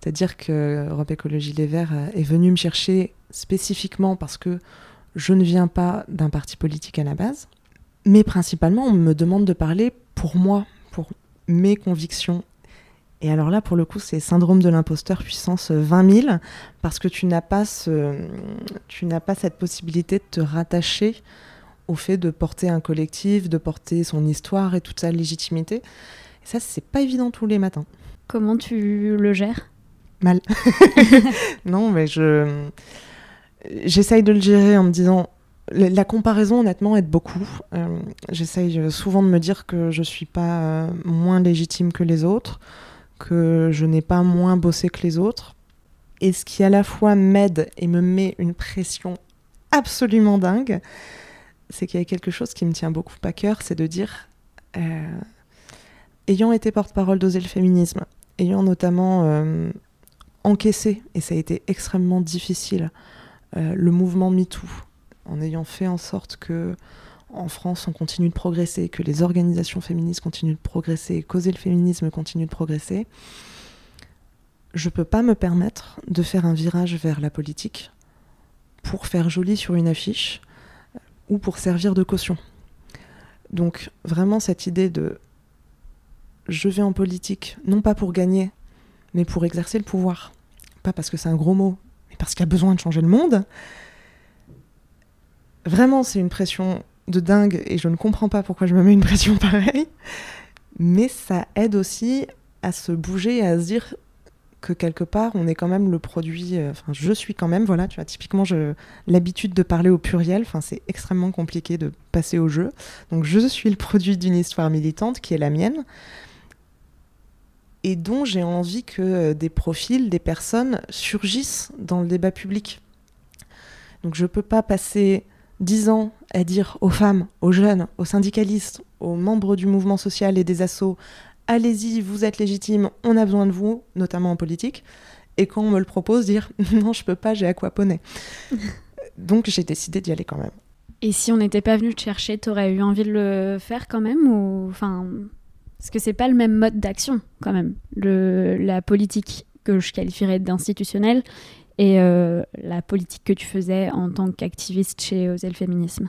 c'est-à-dire que Europe Écologie Les Verts est venue me chercher spécifiquement parce que je ne viens pas d'un parti politique à la base, mais principalement, on me demande de parler pour moi, pour mes convictions. Et alors là, pour le coup, c'est syndrome de l'imposteur puissance 20 000, parce que tu n'as pas, ce, tu n'as pas cette possibilité de te rattacher au fait de porter un collectif, de porter son histoire et toute sa légitimité. Et ça, c'est pas évident tous les matins. Comment tu le gères? Mal. [laughs] [laughs] non, mais je j'essaye de le gérer en me disant la comparaison, honnêtement, aide beaucoup. Euh, j'essaye souvent de me dire que je suis pas euh, moins légitime que les autres que je n'ai pas moins bossé que les autres. Et ce qui à la fois m'aide et me met une pression absolument dingue, c'est qu'il y a quelque chose qui me tient beaucoup à cœur, c'est de dire, euh, ayant été porte-parole d'Oser le féminisme, ayant notamment euh, encaissé, et ça a été extrêmement difficile, euh, le mouvement MeToo, en ayant fait en sorte que en France, on continue de progresser, que les organisations féministes continuent de progresser, causer le féminisme continue de progresser, je ne peux pas me permettre de faire un virage vers la politique pour faire joli sur une affiche ou pour servir de caution. Donc vraiment cette idée de je vais en politique, non pas pour gagner, mais pour exercer le pouvoir. Pas parce que c'est un gros mot, mais parce qu'il y a besoin de changer le monde. Vraiment, c'est une pression de dingue et je ne comprends pas pourquoi je me mets une pression pareille. Mais ça aide aussi à se bouger et à se dire que quelque part, on est quand même le produit. Euh, enfin, je suis quand même, voilà, tu vois, typiquement, l'habitude de parler au pluriel, enfin, c'est extrêmement compliqué de passer au jeu. Donc, je suis le produit d'une histoire militante qui est la mienne et dont j'ai envie que euh, des profils, des personnes surgissent dans le débat public. Donc, je ne peux pas passer dix ans à dire aux femmes, aux jeunes, aux syndicalistes, aux membres du mouvement social et des assos, allez-y, vous êtes légitimes, on a besoin de vous, notamment en politique. Et quand on me le propose, dire [laughs] non, je peux pas, j'ai aquaponé. [laughs] Donc j'ai décidé d'y aller quand même. Et si on n'était pas venu te chercher, t'aurais eu envie de le faire quand même ou enfin parce que c'est pas le même mode d'action quand même. La politique que je qualifierais d'institutionnelle et euh, la politique que tu faisais en tant qu'activiste chez Oser le féminisme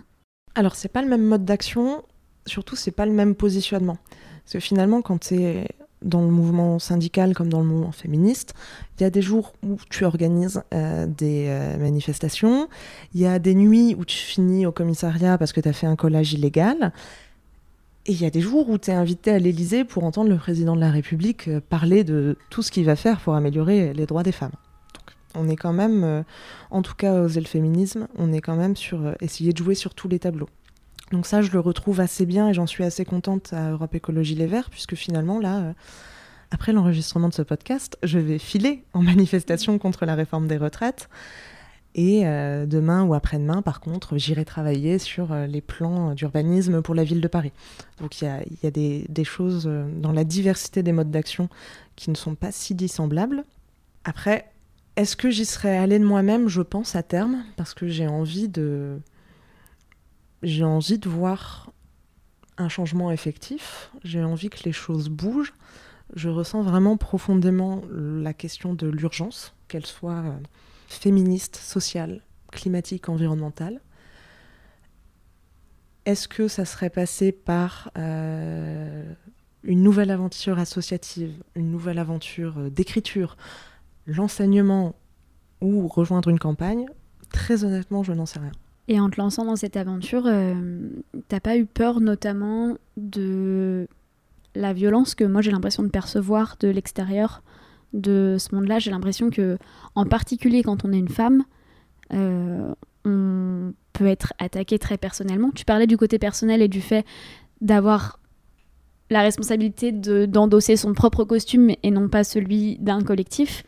Alors, c'est pas le même mode d'action, surtout, c'est pas le même positionnement. Parce que finalement, quand tu es dans le mouvement syndical comme dans le mouvement féministe, il y a des jours où tu organises euh, des euh, manifestations, il y a des nuits où tu finis au commissariat parce que tu as fait un collage illégal, et il y a des jours où tu es invité à l'Élysée pour entendre le président de la République parler de tout ce qu'il va faire pour améliorer les droits des femmes on est quand même, euh, en tout cas aux le féminisme, on est quand même sur euh, essayer de jouer sur tous les tableaux. Donc ça, je le retrouve assez bien et j'en suis assez contente à Europe Écologie Les Verts, puisque finalement, là, euh, après l'enregistrement de ce podcast, je vais filer en [laughs] manifestation contre la réforme des retraites. Et demain ou après-demain, par contre, j'irai travailler sur les plans d'urbanisme pour la ville de Paris. Donc il y a, des, choses dans la diversité des modes d'action qui ne sont pas si dissemblables. Après, est-ce que j'y serais allée de moi-même? Je pense à terme, parce que j'ai envie de. J'ai envie de voir un changement effectif. J'ai envie que les choses bougent. Je ressens vraiment profondément la question de l'urgence, qu'elle soit euh, féministe, sociale, climatique, environnementale. Est-ce que ça serait passé par euh, une nouvelle aventure associative, une nouvelle aventure euh, d'écriture, l'enseignement ou rejoindre une campagne, très honnêtement, je n'en sais rien. Et en te lançant dans cette aventure, euh, t'as pas eu peur notamment de la violence que moi j'ai l'impression de percevoir de l'extérieur? De ce monde-là J'ai l'impression que, en particulier quand on est une femme, euh, on peut être attaqué très personnellement. Tu parlais du côté personnel et du fait d'avoir la responsabilité d'endosser son propre costume et non pas celui d'un collectif.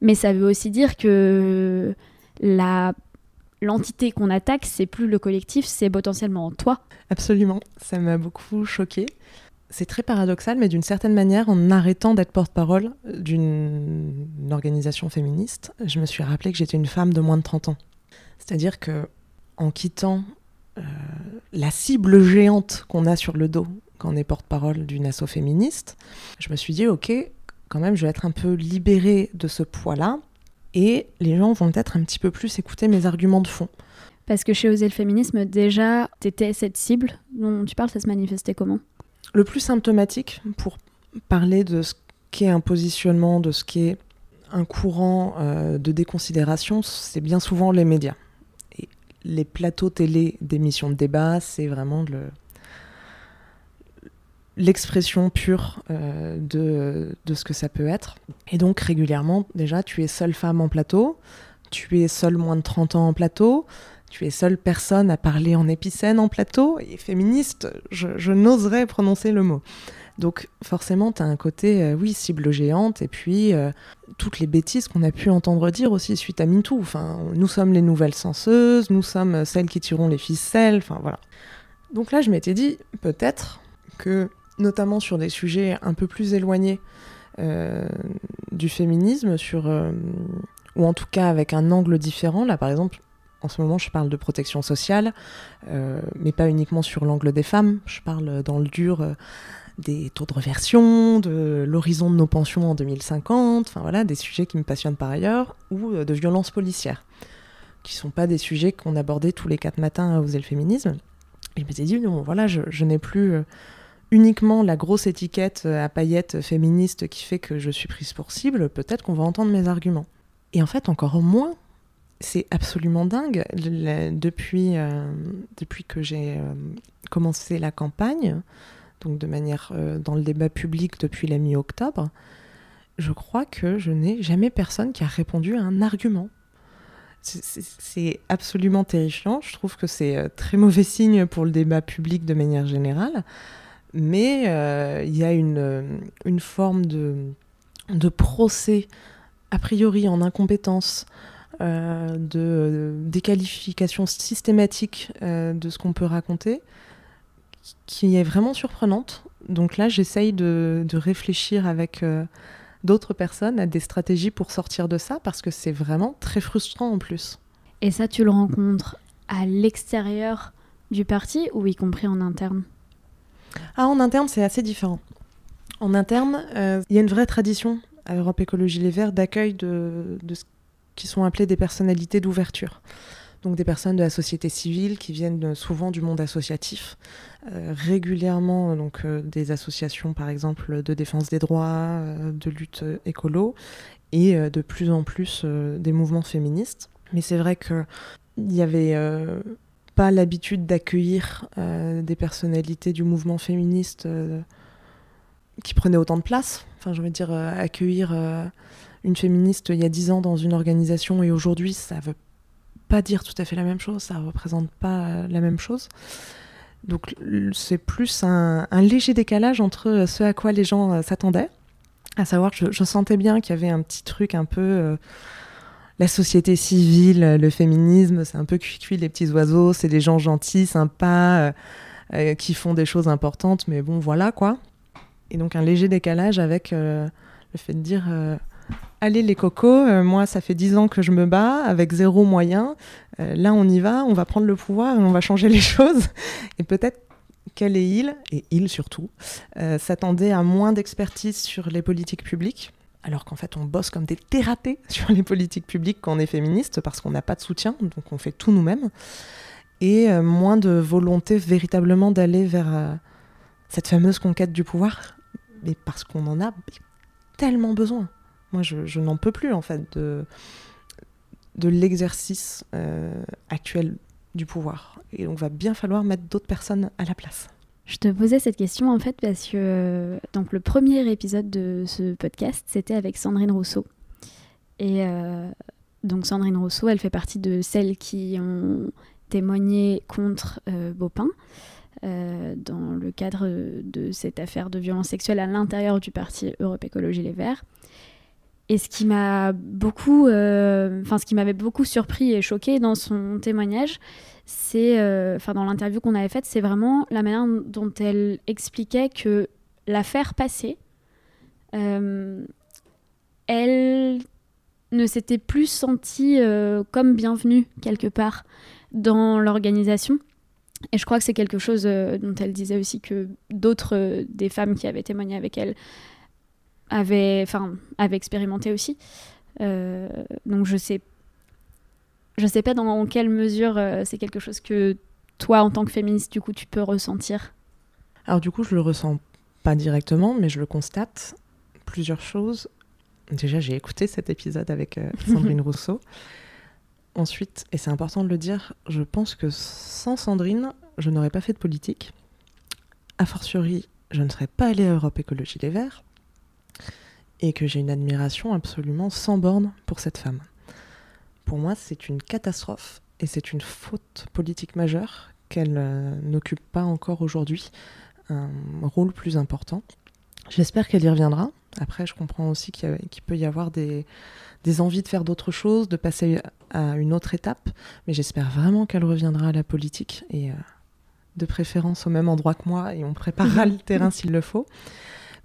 Mais ça veut aussi dire que la l'entité qu'on attaque, c'est plus le collectif, c'est potentiellement toi. Absolument, ça m'a beaucoup choqué. C'est très paradoxal, mais d'une certaine manière, en arrêtant d'être porte-parole d'une organisation féministe, je me suis rappelé que j'étais une femme de moins de 30 ans. C'est-à-dire que en quittant euh, la cible géante qu'on a sur le dos quand on est porte-parole d'une asso féministe, je me suis dit, ok, quand même, je vais être un peu libérée de ce poids-là, et les gens vont peut-être un petit peu plus écouter mes arguments de fond. Parce que chez Oser le féminisme, déjà, t'étais cette cible dont tu parles, ça se manifestait comment? Le plus symptomatique pour parler de ce qu'est un positionnement, de ce qu'est un courant euh, de déconsidération, c'est bien souvent les médias. Et les plateaux télé d'émissions de débat, c'est vraiment le, l'expression pure euh, de, de, ce que ça peut être. Et donc régulièrement, déjà, tu es seule femme en plateau, tu es seule moins de 30 ans en plateau, tu es seule personne à parler en épicène en plateau, et féministe, je, n'oserais prononcer le mot. Donc forcément, tu as un côté, euh, oui, cible géante, et puis euh, toutes les bêtises qu'on a pu entendre dire aussi suite à MeToo. Enfin, nous sommes les nouvelles censeuses, nous sommes celles qui tirons les ficelles, enfin voilà. Donc là, je m'étais dit, peut-être que notamment sur des sujets un peu plus éloignés euh, du féminisme, sur, ou en tout cas avec un angle différent. Là, par exemple, en ce moment, je parle de protection sociale, euh, mais pas uniquement sur l'angle des femmes. Je parle dans le dur des taux de reversion, de l'horizon de nos pensions en 2050, enfin voilà, des sujets qui me passionnent par ailleurs, ou de violences policières, qui sont pas des sujets qu'on abordait tous les quatre matins à Oser le féminisme. Et je me suis dit, non, voilà, je, je n'ai plus uniquement la grosse étiquette euh, à paillettes féministe qui fait que je suis prise pour cible, peut-être qu'on va entendre mes arguments. Et en fait, encore moins, c'est absolument dingue. depuis, euh, depuis que j'ai euh, commencé la campagne, donc de manière dans le débat public depuis la mi-octobre, je crois que je n'ai jamais personne qui a répondu à un argument. C'est absolument terrifiant. Je trouve que c'est très mauvais signe pour le débat public de manière générale mais euh, il y a une, euh, forme de, procès, a priori en incompétence, euh, de déqualification systématique de ce qu'on peut raconter, qui est vraiment surprenante. Donc là, j'essaye de, de, réfléchir avec d'autres personnes à des stratégies pour sortir de ça, parce que c'est vraiment très frustrant en plus. Et ça, tu le rencontres à l'extérieur du parti ou y compris en interne? Ah, en interne, c'est assez différent. En interne, euh, il y a une vraie tradition à Europe Écologie Les Verts d'accueil de, ce qui sont appelés des personnalités d'ouverture. Donc des personnes de la société civile qui viennent souvent du monde associatif, euh, régulièrement donc euh, des associations par exemple de défense des droits, de lutte écolo, et de plus en plus des mouvements féministes. Mais c'est vrai qu'il y avait pas l'habitude d'accueillir euh, des personnalités du mouvement féministe euh, qui prenaient autant de place. Enfin, je veux dire, euh, accueillir une féministe il y a dix ans dans une organisation et aujourd'hui, ça veut pas dire tout à fait la même chose, ça représente pas la même chose. Donc, c'est plus un, léger décalage entre ce à quoi les gens s'attendaient, à savoir je, sentais bien qu'il y avait un petit truc un peu la société civile, le féminisme, c'est un peu cuit-cuit les petits oiseaux, c'est des gens gentils, sympas, euh, euh, qui font des choses importantes, mais bon, voilà quoi. Et donc un léger décalage avec euh, le fait de dire Allez les cocos, moi ça fait dix ans que je me bats avec zéro moyen, là on y va, on va prendre le pouvoir et on va changer les [laughs] choses. Et peut-être qu'elle et il, et il surtout, s'attendaient à moins d'expertise sur les politiques publiques alors qu'en fait on bosse comme des thérapés [laughs] sur les politiques publiques quand on est féministe parce qu'on n'a pas de soutien, donc on fait tout nous-mêmes, et euh, moins de volonté véritablement d'aller vers euh, cette fameuse conquête du pouvoir, mais parce qu'on en a tellement besoin. Moi je, n'en peux plus en fait de, de l'exercice euh, actuel du pouvoir, et donc va bien falloir mettre d'autres personnes à la place. Je te posais cette question en fait parce que donc le premier épisode de ce podcast c'était avec Sandrine Rousseau et euh, donc Sandrine Rousseau, elle fait partie de celles qui ont témoigné contre euh, Baupin euh, dans le cadre de cette affaire de violence sexuelle à l'intérieur du parti Europe Écologie Les Verts. Et ce qui m'a beaucoup, euh, enfin ce qui m'avait beaucoup surpris et choqué dans son témoignage, c'est, euh, enfin dans l'interview qu'on avait faite, c'est vraiment la manière dont elle expliquait que l'affaire passée, euh, elle ne s'était plus sentie comme bienvenue quelque part dans l'organisation. Et je crois que c'est quelque chose dont elle disait aussi que d'autres des femmes qui avaient témoigné avec elle avait, enfin, avait expérimenté aussi. Euh, donc je sais, je sais pas dans quelle mesure euh, c'est quelque chose que toi, en tant que féministe, du coup, tu peux ressentir. Alors du coup, je le ressens pas directement, mais je le constate. Plusieurs choses. Déjà, j'ai écouté cet épisode avec euh, [laughs] Sandrine Rousseau. Ensuite, et c'est important de le dire, je pense que sans Sandrine, je n'aurais pas fait de politique. A fortiori, je ne serais pas allée à Europe Écologie Les Verts et que j'ai une admiration absolument sans borne pour cette femme. Pour moi, c'est une catastrophe et c'est une faute politique majeure qu'elle euh, n'occupe pas encore aujourd'hui un rôle plus important. J'espère qu'elle y reviendra. Après, je comprends aussi qu'il peut y avoir des, des envies de faire d'autres choses, de passer à une autre étape, mais j'espère vraiment qu'elle reviendra à la politique et euh, de préférence au même endroit que moi et on préparera le terrain [laughs] s'il le faut.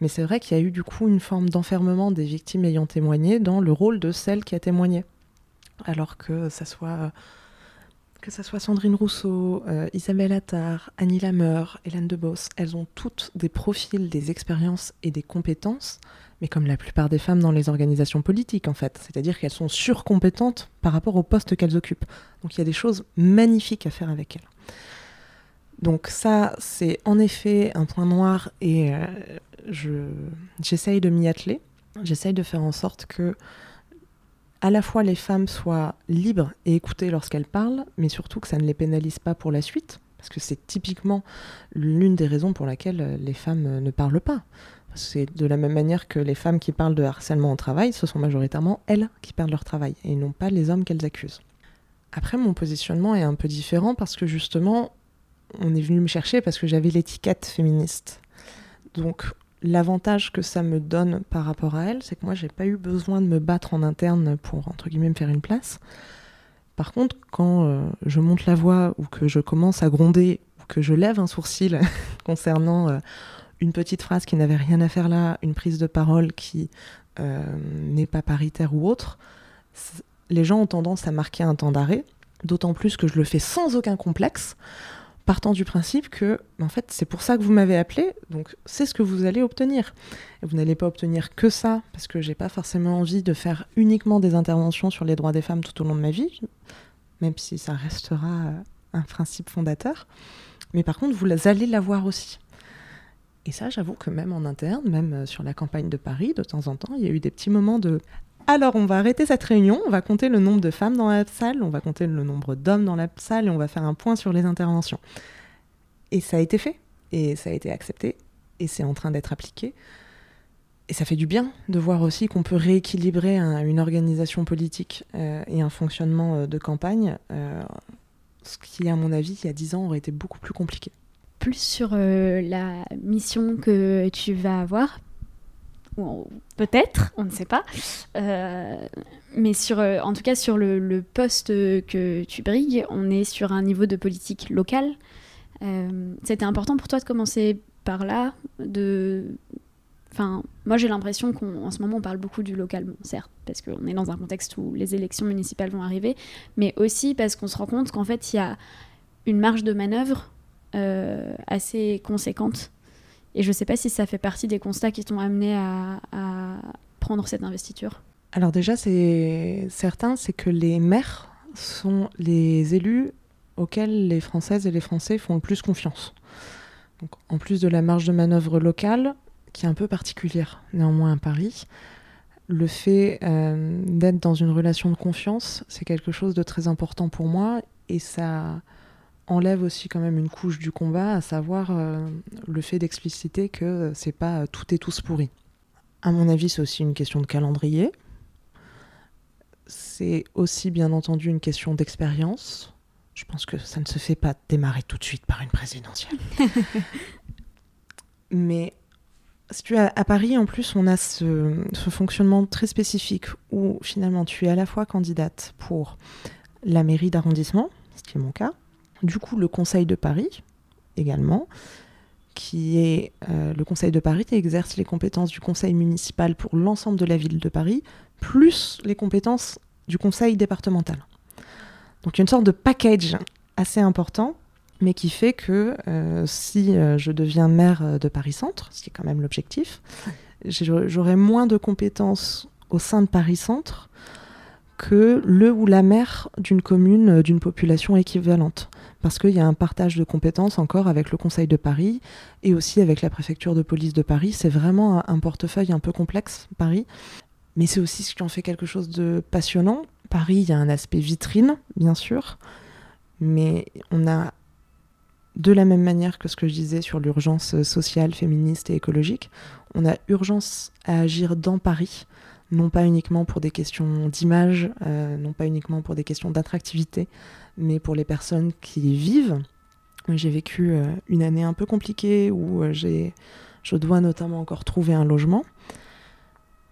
Mais c'est vrai qu'il y a eu du coup une forme d'enfermement des victimes ayant témoigné dans le rôle de celle qui a témoigné. Alors que ça soit que ça soit Sandrine Rousseau, euh, Isabelle Attard, Annie Lameur, Hélène Debos, elles ont toutes des profils, des expériences et des compétences, mais comme la plupart des femmes dans les organisations politiques en fait, c'est-à-dire qu'elles sont surcompétentes par rapport au poste qu'elles occupent. Donc il y a des choses magnifiques à faire avec elles. Donc ça, c'est en effet un point noir et euh, j'essaye de m'y atteler. J'essaye de faire en sorte que à la fois les femmes soient libres et écoutées lorsqu'elles parlent, mais surtout que ça ne les pénalise pas pour la suite, parce que c'est typiquement l'une des raisons pour laquelle les femmes ne parlent pas. C'est de la même manière que les femmes qui parlent de harcèlement au travail, ce sont majoritairement elles qui perdent leur travail, et non pas les hommes qu'elles accusent. Après, mon positionnement est un peu différent parce que justement, on est venu me chercher parce que j'avais l'étiquette féministe. Donc, l'avantage que ça me donne par rapport à elle, c'est que moi, j'ai pas eu besoin de me battre en interne pour, entre guillemets, me faire une place. Par contre, quand euh, je monte la voix ou que je commence à gronder ou que je lève un sourcil [laughs] concernant euh, une petite phrase qui n'avait rien à faire là, une prise de parole qui euh, n'est pas paritaire ou autre, les gens ont tendance à marquer un temps d'arrêt, d'autant plus que je le fais sans aucun complexe partant du principe que, en fait, c'est pour ça que vous m'avez appelé, donc c'est ce que vous allez obtenir. Et vous n'allez pas obtenir que ça, parce que j'ai pas forcément envie de faire uniquement des interventions sur les droits des femmes tout au long de ma vie, même si ça restera euh, un principe fondateur. Mais par contre, vous allez l'avoir aussi. Et ça, j'avoue que même en interne, même euh, sur la campagne de Paris, de temps en temps, il y a eu des petits moments de alors, on va arrêter cette réunion, on va compter le nombre de femmes dans la salle, on va compter le nombre d'hommes dans la salle et on va faire un point sur les interventions. Et ça a été fait, et ça a été accepté, et c'est en train d'être appliqué. Et ça fait du bien de voir aussi qu'on peut rééquilibrer une organisation politique euh, et un fonctionnement euh, de campagne, euh, ce qui, à mon avis, il y a dix ans, aurait été beaucoup plus compliqué. Plus sur la mission que tu vas avoir, peut-être, on ne sait pas. Euh, mais sur, euh, en tout cas, sur le, poste que tu brigues, on est sur un niveau de politique locale. Euh, c'était important pour toi de commencer par là, de... Enfin, moi j'ai l'impression qu'en ce moment on parle beaucoup du local, certes, parce qu'on est dans un contexte où les élections municipales vont arriver, mais aussi parce qu'on se rend compte qu'en fait il y a une marge de manœuvre assez conséquente et je ne sais pas si ça fait partie des constats qui t'ont amené à, prendre cette investiture. Alors déjà, c'est certain, c'est que les maires sont les élus auxquels les Françaises et les Français font le plus confiance. Donc, en plus de la marge de manœuvre locale, qui est un peu particulière néanmoins à Paris, le fait euh, d'être dans une relation de confiance, c'est quelque chose de très important pour moi et ça enlève aussi quand même une couche du combat, à savoir euh, le fait d'expliciter que c'est pas tout et tous pourri. À mon avis, c'est aussi une question de calendrier. c'est aussi bien entendu une question d'expérience. Je pense que ça ne se fait pas démarrer tout de suite par une présidentielle. [laughs] Mais si tu as, à Paris, en plus, on a ce, ce, fonctionnement très spécifique où finalement tu es à la fois candidate pour la mairie d'arrondissement, ce qui est mon cas, du coup le Conseil de Paris également, qui est euh, le Conseil de Paris qui exerce les compétences du Conseil municipal pour l'ensemble de la ville de Paris, plus les compétences du Conseil départemental. Donc une sorte de package assez important mais qui fait que euh, si euh, je deviens maire de Paris Centre, ce qui est quand même l'objectif, j'aurai moins de compétences au sein de Paris Centre que le ou la maire d'une commune d'une population équivalente. Parce qu'il y a un partage de compétences encore avec le Conseil de Paris et aussi avec la préfecture de police de Paris. C'est vraiment un portefeuille un peu complexe, Paris. Mais c'est aussi ce qui en fait quelque chose de passionnant. Paris, il y a un aspect vitrine, bien sûr, mais on a de la même manière que ce que je disais sur l'urgence sociale, féministe et écologique, on a urgence à agir dans Paris, non pas uniquement pour des questions d'image, euh, non pas uniquement pour des questions d'attractivité, mais pour les personnes qui y vivent. J'ai vécu euh, une année un peu compliquée où euh, je dois notamment encore trouver un logement.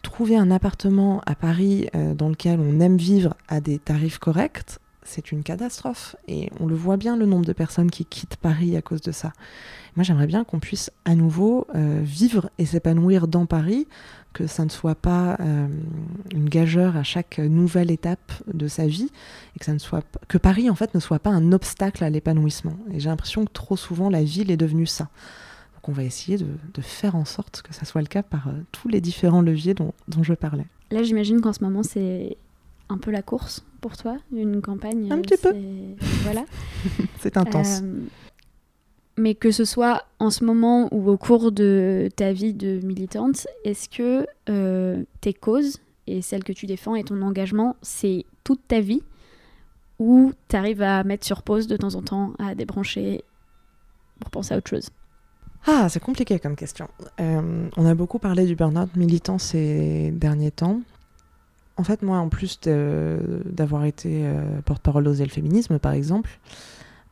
Trouver un appartement à Paris dans lequel on aime vivre à des tarifs corrects, c'est une catastrophe. Et on le voit bien, le nombre de personnes qui quittent Paris à cause de ça. Moi, j'aimerais bien qu'on puisse à nouveau euh, vivre et s'épanouir dans Paris, que ça ne soit pas euh, une gageure à chaque nouvelle étape de sa vie, et que, ça ne soit que Paris, en fait, ne soit pas un obstacle à l'épanouissement. Et j'ai l'impression que trop souvent, la ville est devenue ça. Donc on va essayer de, faire en sorte que ça soit le cas par euh, tous les différents leviers dont, dont je parlais. Là, j'imagine qu'en ce moment, c'est un peu la course pour toi, une campagne Un petit peu. Voilà. [laughs] c'est intense. Euh, mais que ce soit en ce moment ou au cours de ta vie de militante, est-ce que euh, tes causes et celles que tu défends et ton engagement, c'est toute ta vie ou tu arrives à mettre sur pause de temps en temps, à débrancher pour penser à autre chose? Ah, c'est compliqué comme question. Euh, on a beaucoup parlé du burn-out militant ces derniers temps. En fait, moi, en plus d'avoir été euh, porte-parole d'Oser le féminisme, par exemple,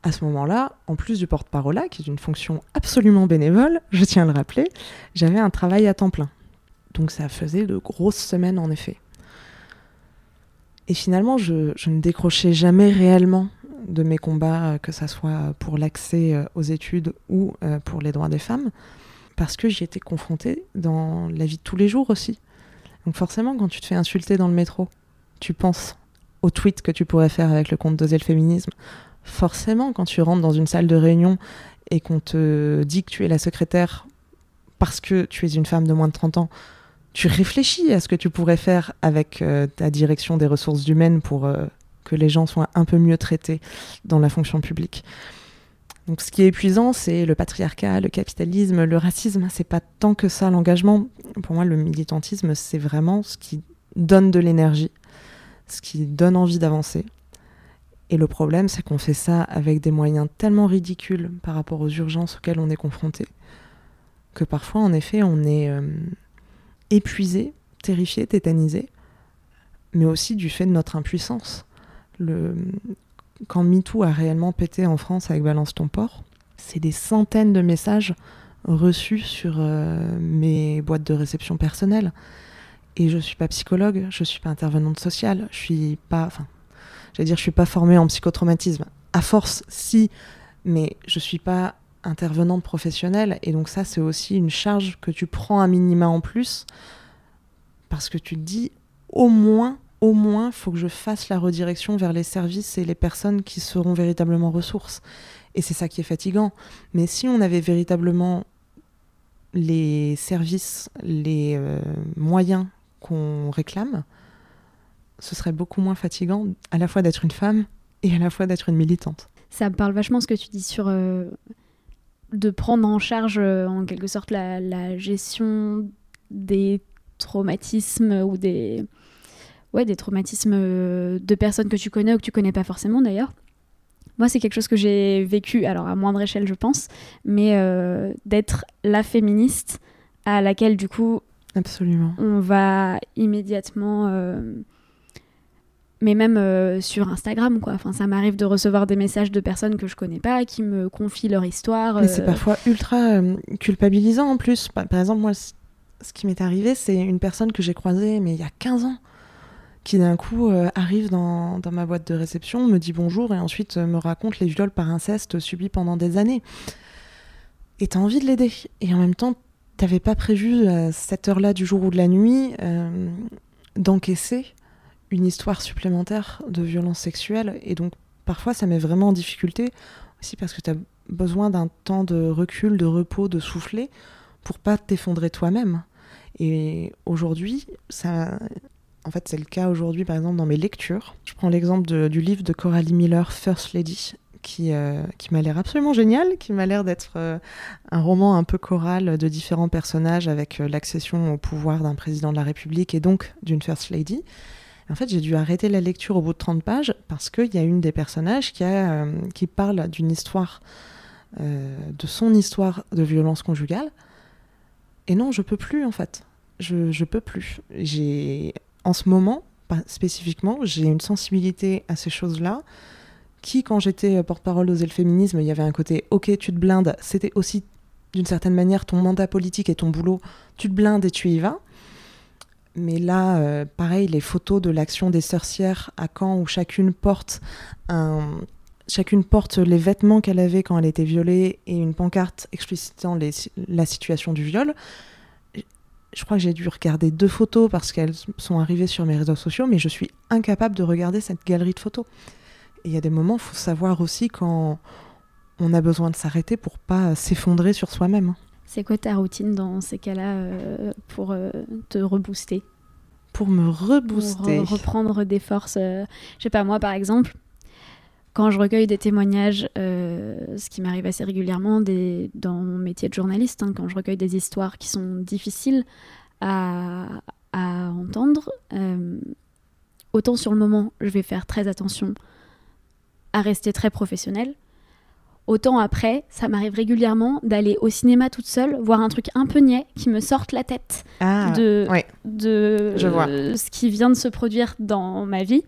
à ce moment-là, en plus du porte-parole, qui est une fonction absolument bénévole, [laughs] je tiens à le rappeler, j'avais un travail à temps plein. Donc ça faisait de grosses semaines, en effet. Et finalement, je, ne décrochais jamais réellement de mes combats, que ce soit pour l'accès euh, aux études ou euh, pour les droits des femmes, parce que j'y étais confrontée dans la vie de tous les jours aussi. Donc forcément, quand tu te fais insulter dans le métro, tu penses au tweet que tu pourrais faire avec le compte d'Oser le féminisme. Forcément, quand tu rentres dans une salle de réunion et qu'on te dit que tu es la secrétaire parce que tu es une femme de moins de 30 ans, tu réfléchis à ce que tu pourrais faire avec euh, ta direction des ressources humaines pour euh, que les gens soient un peu mieux traités dans la fonction publique. Donc ce qui est épuisant, c'est le patriarcat, le capitalisme, le racisme. C'est pas tant que ça l'engagement. Pour moi, le militantisme, c'est vraiment ce qui donne de l'énergie, ce qui donne envie d'avancer. Et le problème, c'est qu'on fait ça avec des moyens tellement ridicules par rapport aux urgences auxquelles on est confronté, que parfois, en effet, on est euh, épuisé, terrifié, tétanisé, mais aussi du fait de notre impuissance. Quand MeToo a réellement pété en France avec Balance ton port, c'est des centaines de messages reçus sur euh, mes boîtes de réception personnelles. Et je suis pas psychologue, je suis pas intervenante sociale, je suis pas, enfin, j'allais dire, je suis pas formée en psychotraumatisme. À force, si, mais je suis pas intervenante professionnelle. Et donc ça, c'est aussi une charge que tu prends un minima en plus, parce que tu te dis, au moins, au moins, il faut que je fasse la redirection vers les services et les personnes qui seront véritablement ressources. Et c'est ça qui est fatigant. Mais si on avait véritablement les services, les euh, moyens qu'on réclame, ce serait beaucoup moins fatigant à la fois d'être une femme et à la fois d'être une militante. Ça me parle vachement ce que tu dis sur euh, de prendre en charge euh, en quelque sorte la, gestion des traumatismes ou des, ouais, des traumatismes euh, de personnes que tu connais ou que tu connais pas forcément d'ailleurs. Moi, c'est quelque chose que j'ai vécu, alors à moindre échelle, je pense, mais euh, d'être la féministe à laquelle, du coup, Absolument. on va immédiatement euh, mais même euh, sur Instagram, quoi. Enfin, ça m'arrive de recevoir des messages de personnes que je connais pas, qui me confient leur histoire. Mais c'est parfois ultra culpabilisant en plus. Par, exemple, moi, ce qui m'est arrivé, c'est une personne que j'ai croisée, mais il y a 15 ans, qui d'un coup euh, arrive dans, dans ma boîte de réception, me dit bonjour et ensuite euh, me raconte les viols par inceste subis pendant des années. Et t'as envie de l'aider. Et en même temps, t'avais pas prévu à cette heure-là du jour ou de la nuit euh, d'encaisser une histoire supplémentaire de violence sexuelle. Et donc, parfois, ça met vraiment en difficulté aussi parce que t'as besoin d'un temps de recul, de repos, de souffler pour pas t'effondrer toi-même. Et aujourd'hui, ça, en fait, c'est le cas aujourd'hui, par exemple, dans mes lectures. Je prends l'exemple du livre de Coralie Miller, First Lady, qui, euh, qui m'a l'air absolument génial, qui m'a l'air d'être euh, un roman un peu choral de différents personnages avec euh, l'accession au pouvoir d'un président de la République et donc d'une First Lady. En fait, j'ai dû arrêter la lecture au bout de 30 pages parce qu'il y a une des personnages qui, qui parle d'une histoire, de son histoire de violence conjugale. Et non, je peux plus en fait. Je, je peux plus. J'ai, en ce moment, pas spécifiquement, j'ai une sensibilité à ces choses-là qui, quand j'étais porte-parole d'Oser le féminisme, il y avait un côté ok, tu te blindes. C'était aussi d'une certaine manière ton mandat politique et ton boulot. Tu te blindes et tu y vas. Mais là, euh, pareil, les photos de l'action des sorcières à Caen où chacune porte un, chacune porte les vêtements qu'elle avait quand elle était violée et une pancarte explicitant la situation du viol. Je crois que j'ai dû regarder deux photos parce qu'elles sont arrivées sur mes réseaux sociaux, mais je suis incapable de regarder cette galerie de photos. Et il y a des moments, il faut savoir aussi quand on a besoin de s'arrêter pour pas s'effondrer sur soi-même. C'est quoi ta routine dans ces cas-là euh, pour euh, te rebooster? Pour me Pour rebooster. re- reprendre des forces euh, Je sais pas, moi par exemple, quand je recueille des témoignages, euh, ce qui m'arrive assez régulièrement des, dans mon métier de journaliste, hein, quand je recueille des histoires qui sont difficiles à, à entendre, euh, autant sur le moment, je vais faire très attention à rester très professionnelle. Autant après, ça m'arrive régulièrement d'aller au cinéma toute seule, voir un truc un peu niais qui me sorte la tête Ah, de, ouais. de Je vois. euh, ce qui vient de se produire dans ma vie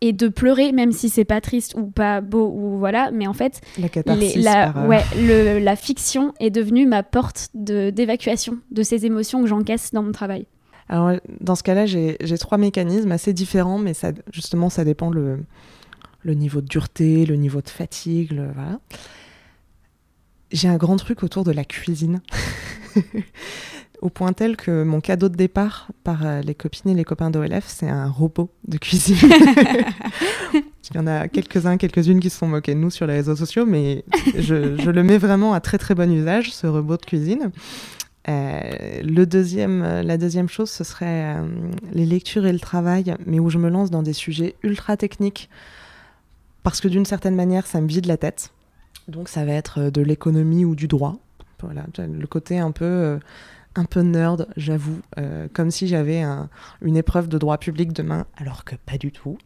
et de pleurer, même si c'est pas triste ou pas beau ou voilà, mais en fait, La les- la, par, euh, ouais, le- la fiction est devenue ma porte d'évacuation de ces émotions que j'encaisse dans mon travail. Alors, dans ce cas-là, j'ai j'ai trois mécanismes assez différents, mais ça, justement, ça dépend le, le niveau de dureté, le niveau de fatigue, le- voilà. J'ai un grand truc autour de la cuisine. [laughs] Au point tel que mon cadeau de départ par euh, les copines et les copains d'OLF, c'est un robot de cuisine. [laughs] Il y en a quelques-uns, quelques-unes qui se sont moqués de nous sur les réseaux sociaux, mais je, je le mets vraiment à très très bon usage, ce robot de cuisine. Euh, le deuxième, la deuxième chose, ce serait euh, les lectures et le travail, mais où je me lance dans des sujets ultra techniques, parce que d'une certaine manière, ça me vide la tête. Donc ça va être de l'économie ou du droit. Voilà, le côté un peu, euh, un peu nerd, j'avoue, euh, comme si j'avais un- une épreuve de droit public demain, alors que pas du tout.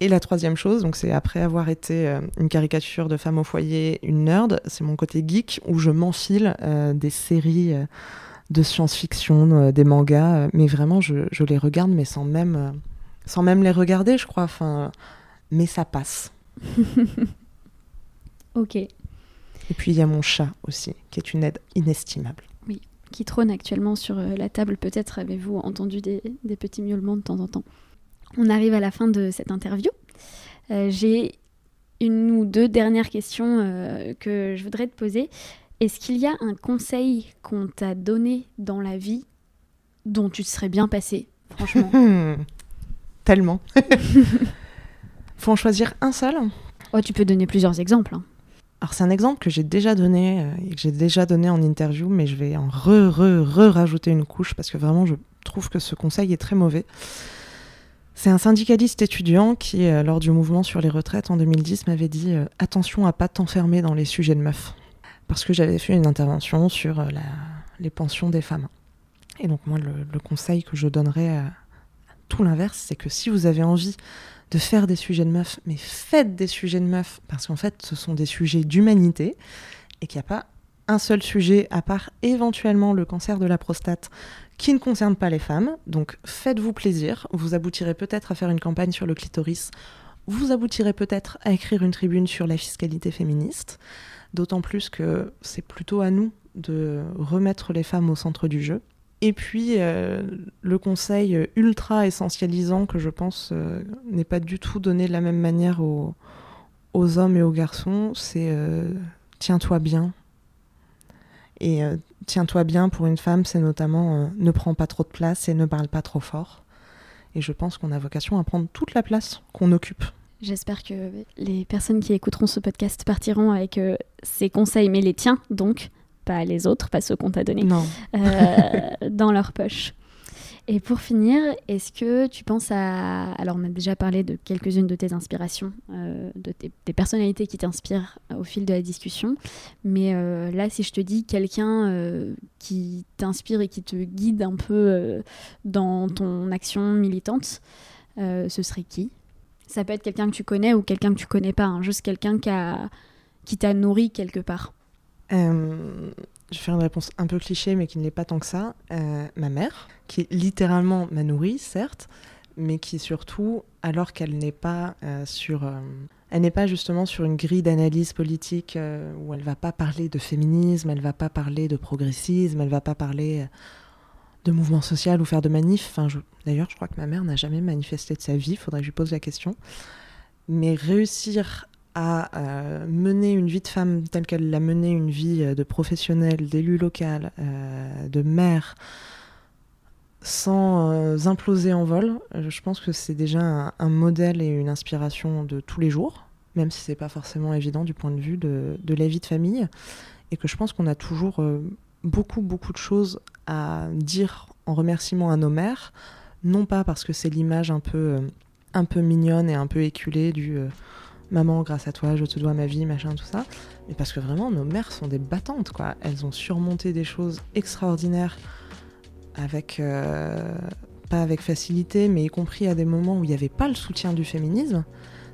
Et la troisième chose, donc c'est après avoir été euh, une caricature de femme au foyer, une nerd, c'est mon côté geek où je m'enfile euh, des séries de science-fiction, des mangas, mais vraiment je, je les regarde, mais sans même, sans même les regarder, je crois. Enfin, mais ça passe. [laughs] Ok. Et puis il y a mon chat aussi, qui est une aide inestimable. Qui trône actuellement sur euh, la table. Peut-être avez-vous entendu des, des petits miaulements de temps en temps. On arrive à la fin de cette interview. Euh, J'ai une ou deux dernières questions euh, que je voudrais te poser. Est-ce qu'il y a un conseil qu'on t'a donné dans la vie dont tu te serais bien passé, franchement? [laughs] Tellement. [laughs] Faut en choisir un seul. Oh, tu peux donner plusieurs exemples. hein. Alors c'est un exemple que j'ai déjà donné euh, et que j'ai déjà donné en interview, mais je vais en re re re rajouter une couche parce que vraiment je trouve que ce conseil est très mauvais. C'est un syndicaliste étudiant qui, euh, lors du mouvement sur les retraites en 2010, m'avait dit euh, attention à pas t'enfermer dans les sujets de meufs, parce que j'avais fait une intervention sur la- les pensions des femmes. Et donc moi le, conseil que je donnerais à tout l'inverse, c'est que si vous avez envie de faire des sujets de meufs, mais faites des sujets de meufs, parce qu'en fait, ce sont des sujets d'humanité, et qu'il n'y a pas un seul sujet, à part éventuellement le cancer de la prostate, qui ne concerne pas les femmes. Donc faites-vous plaisir. Vous aboutirez peut-être à faire une campagne sur le clitoris. Vous aboutirez peut-être à écrire une tribune sur la fiscalité féministe. D'autant plus que c'est plutôt à nous de remettre les femmes au centre du jeu. Et puis, euh, le conseil ultra essentialisant que je pense euh, n'est pas du tout donné de la même manière aux, hommes et aux garçons, c'est euh, tiens-toi bien. Et tiens-toi bien pour une femme, c'est notamment ne prends pas trop de place et ne parle pas trop fort. Et je pense qu'on a vocation à prendre toute la place qu'on occupe. J'espère que les personnes qui écouteront ce podcast partiront avec ces conseils, mais les tiens donc pas les autres, pas ceux qu'on t'a donnés, euh, [laughs] dans leur poche. Et pour finir, est-ce que tu penses à... Alors on a déjà parlé de quelques-unes de tes inspirations, euh, de tes, des personnalités qui t'inspirent au fil de la discussion, mais euh, là si je te dis quelqu'un qui t'inspire et qui te guide un peu dans ton action militante, ce serait qui? Ça peut être quelqu'un que tu connais ou quelqu'un que tu connais pas, hein, juste quelqu'un qui t'a nourri quelque part. Euh, je vais faire une réponse un peu cliché, mais qui ne l'est pas tant que ça. Euh, ma mère, qui littéralement m'a nourrie, certes, mais qui surtout, alors qu'elle n'est pas euh, sur, elle n'est pas justement sur une grille d'analyse politique où elle va pas parler de féminisme, elle va pas parler de progressisme, elle va pas parler de mouvement social ou faire de manif. D'ailleurs, je crois que ma mère n'a jamais manifesté de sa vie. Faudrait que je lui pose la question. Mais réussir euh, mener une vie de femme telle qu'elle l'a menée, une vie euh, de professionnelle, d'élu local, euh, de mère, sans imploser en vol, je pense que c'est déjà un, modèle et une inspiration de tous les jours, même si c'est pas forcément évident du point de vue de, de la vie de famille, et que je pense qu'on a toujours beaucoup, beaucoup de choses à dire en remerciement à nos mères, non pas parce que c'est l'image un peu, un peu mignonne et un peu éculée du maman, grâce à toi, je te dois ma vie, machin, tout ça. Mais parce que vraiment, nos mères sont des battantes, quoi. Elles ont surmonté des choses extraordinaires avec. Euh, pas avec facilité, mais y compris à des moments où il n'y avait pas le soutien du féminisme.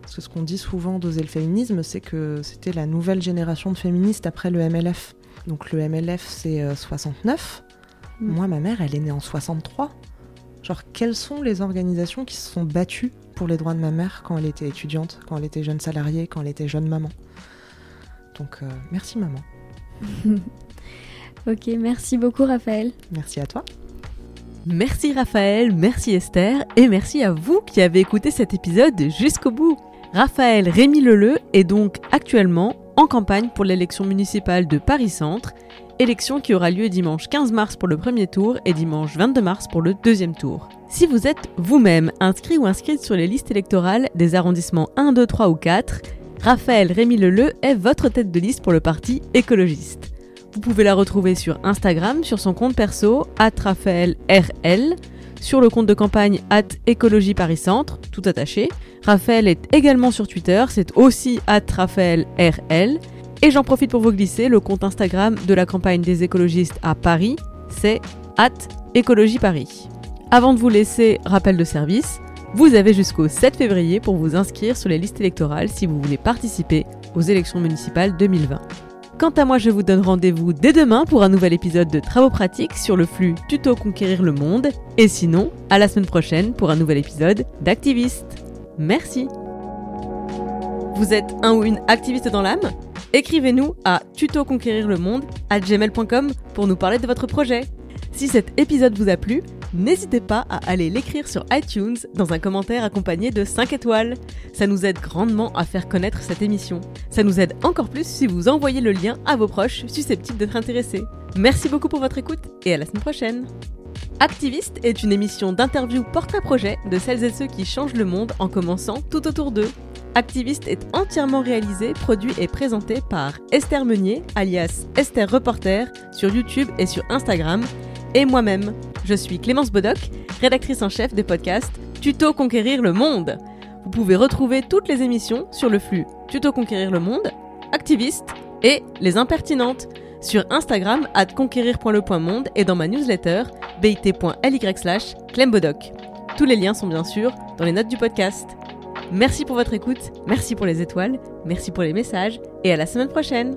Parce que ce qu'on dit souvent d'oser le féminisme, c'est que c'était la nouvelle génération de féministes après le MLF. Donc le MLF, c'est 69. Euh, mm. Moi, ma mère, elle est née en 63. Genre, quelles sont les organisations qui se sont battues pour les droits de ma mère quand elle était étudiante, quand elle était jeune salariée, quand elle était jeune maman. Donc euh, merci maman. [laughs] ok, merci beaucoup Raphaël. Merci à toi. Merci Raphaël, merci Esther et merci à vous qui avez écouté cet épisode jusqu'au bout. Raphaël Rémy Leleu est donc actuellement en campagne pour l'élection municipale de Paris Centre, élection qui aura lieu dimanche 15 mars pour le premier tour et dimanche 22 mars pour le deuxième tour. Si vous êtes vous-même inscrit ou inscrite sur les listes électorales des arrondissements 1, 2, 3 ou 4, Raphaël Rémy Leleu est votre tête de liste pour le parti écologiste. Vous pouvez la retrouver sur Instagram, sur son compte perso, RL, sur le compte de campagne at écologie Paris Centre, tout attaché. Raphaël est également sur Twitter, c'est aussi at RL. Et j'en profite pour vous glisser le compte Instagram de la campagne des écologistes à Paris, c'est at écologie Paris. Avant de vous laisser rappel de service, vous avez jusqu'au 7 février pour vous inscrire sur les listes électorales si vous voulez participer aux élections municipales 2020. Quant à moi, je vous donne rendez-vous dès demain pour un nouvel épisode de Travaux pratiques sur le flux Tuto Conquérir le Monde. Et sinon, à la semaine prochaine pour un nouvel épisode d'Activiste. Merci. Vous êtes un ou une activiste dans l'âme? Écrivez-nous à tutoconquérirlemonde à gmail.com pour nous parler de votre projet. Si cet épisode vous a plu, n'hésitez pas à aller l'écrire sur iTunes dans un commentaire accompagné de 5 étoiles. Ça nous aide grandement à faire connaître cette émission. Ça nous aide encore plus si vous envoyez le lien à vos proches susceptibles d'être intéressés. Merci beaucoup pour votre écoute et à la semaine prochaine. Activiste est une émission d'interview portrait-projet de celles et ceux qui changent le monde en commençant tout autour d'eux. Activiste est entièrement réalisé, produit et présenté par Esther Meunier, alias Esther Reporter, sur YouTube et sur Instagram, et moi-même. Je suis Clémence Bodoc, rédactrice en chef des podcasts Tuto Conquérir le Monde. Vous pouvez retrouver toutes les émissions sur le flux Tuto Conquérir le Monde, Activiste et Les Impertinentes sur Instagram at conquérir.le.monde et dans ma newsletter bit.ly slash clembodoc. Tous les liens sont bien sûr dans les notes du podcast. Merci pour votre écoute, merci pour les étoiles, merci pour les messages et à la semaine prochaine.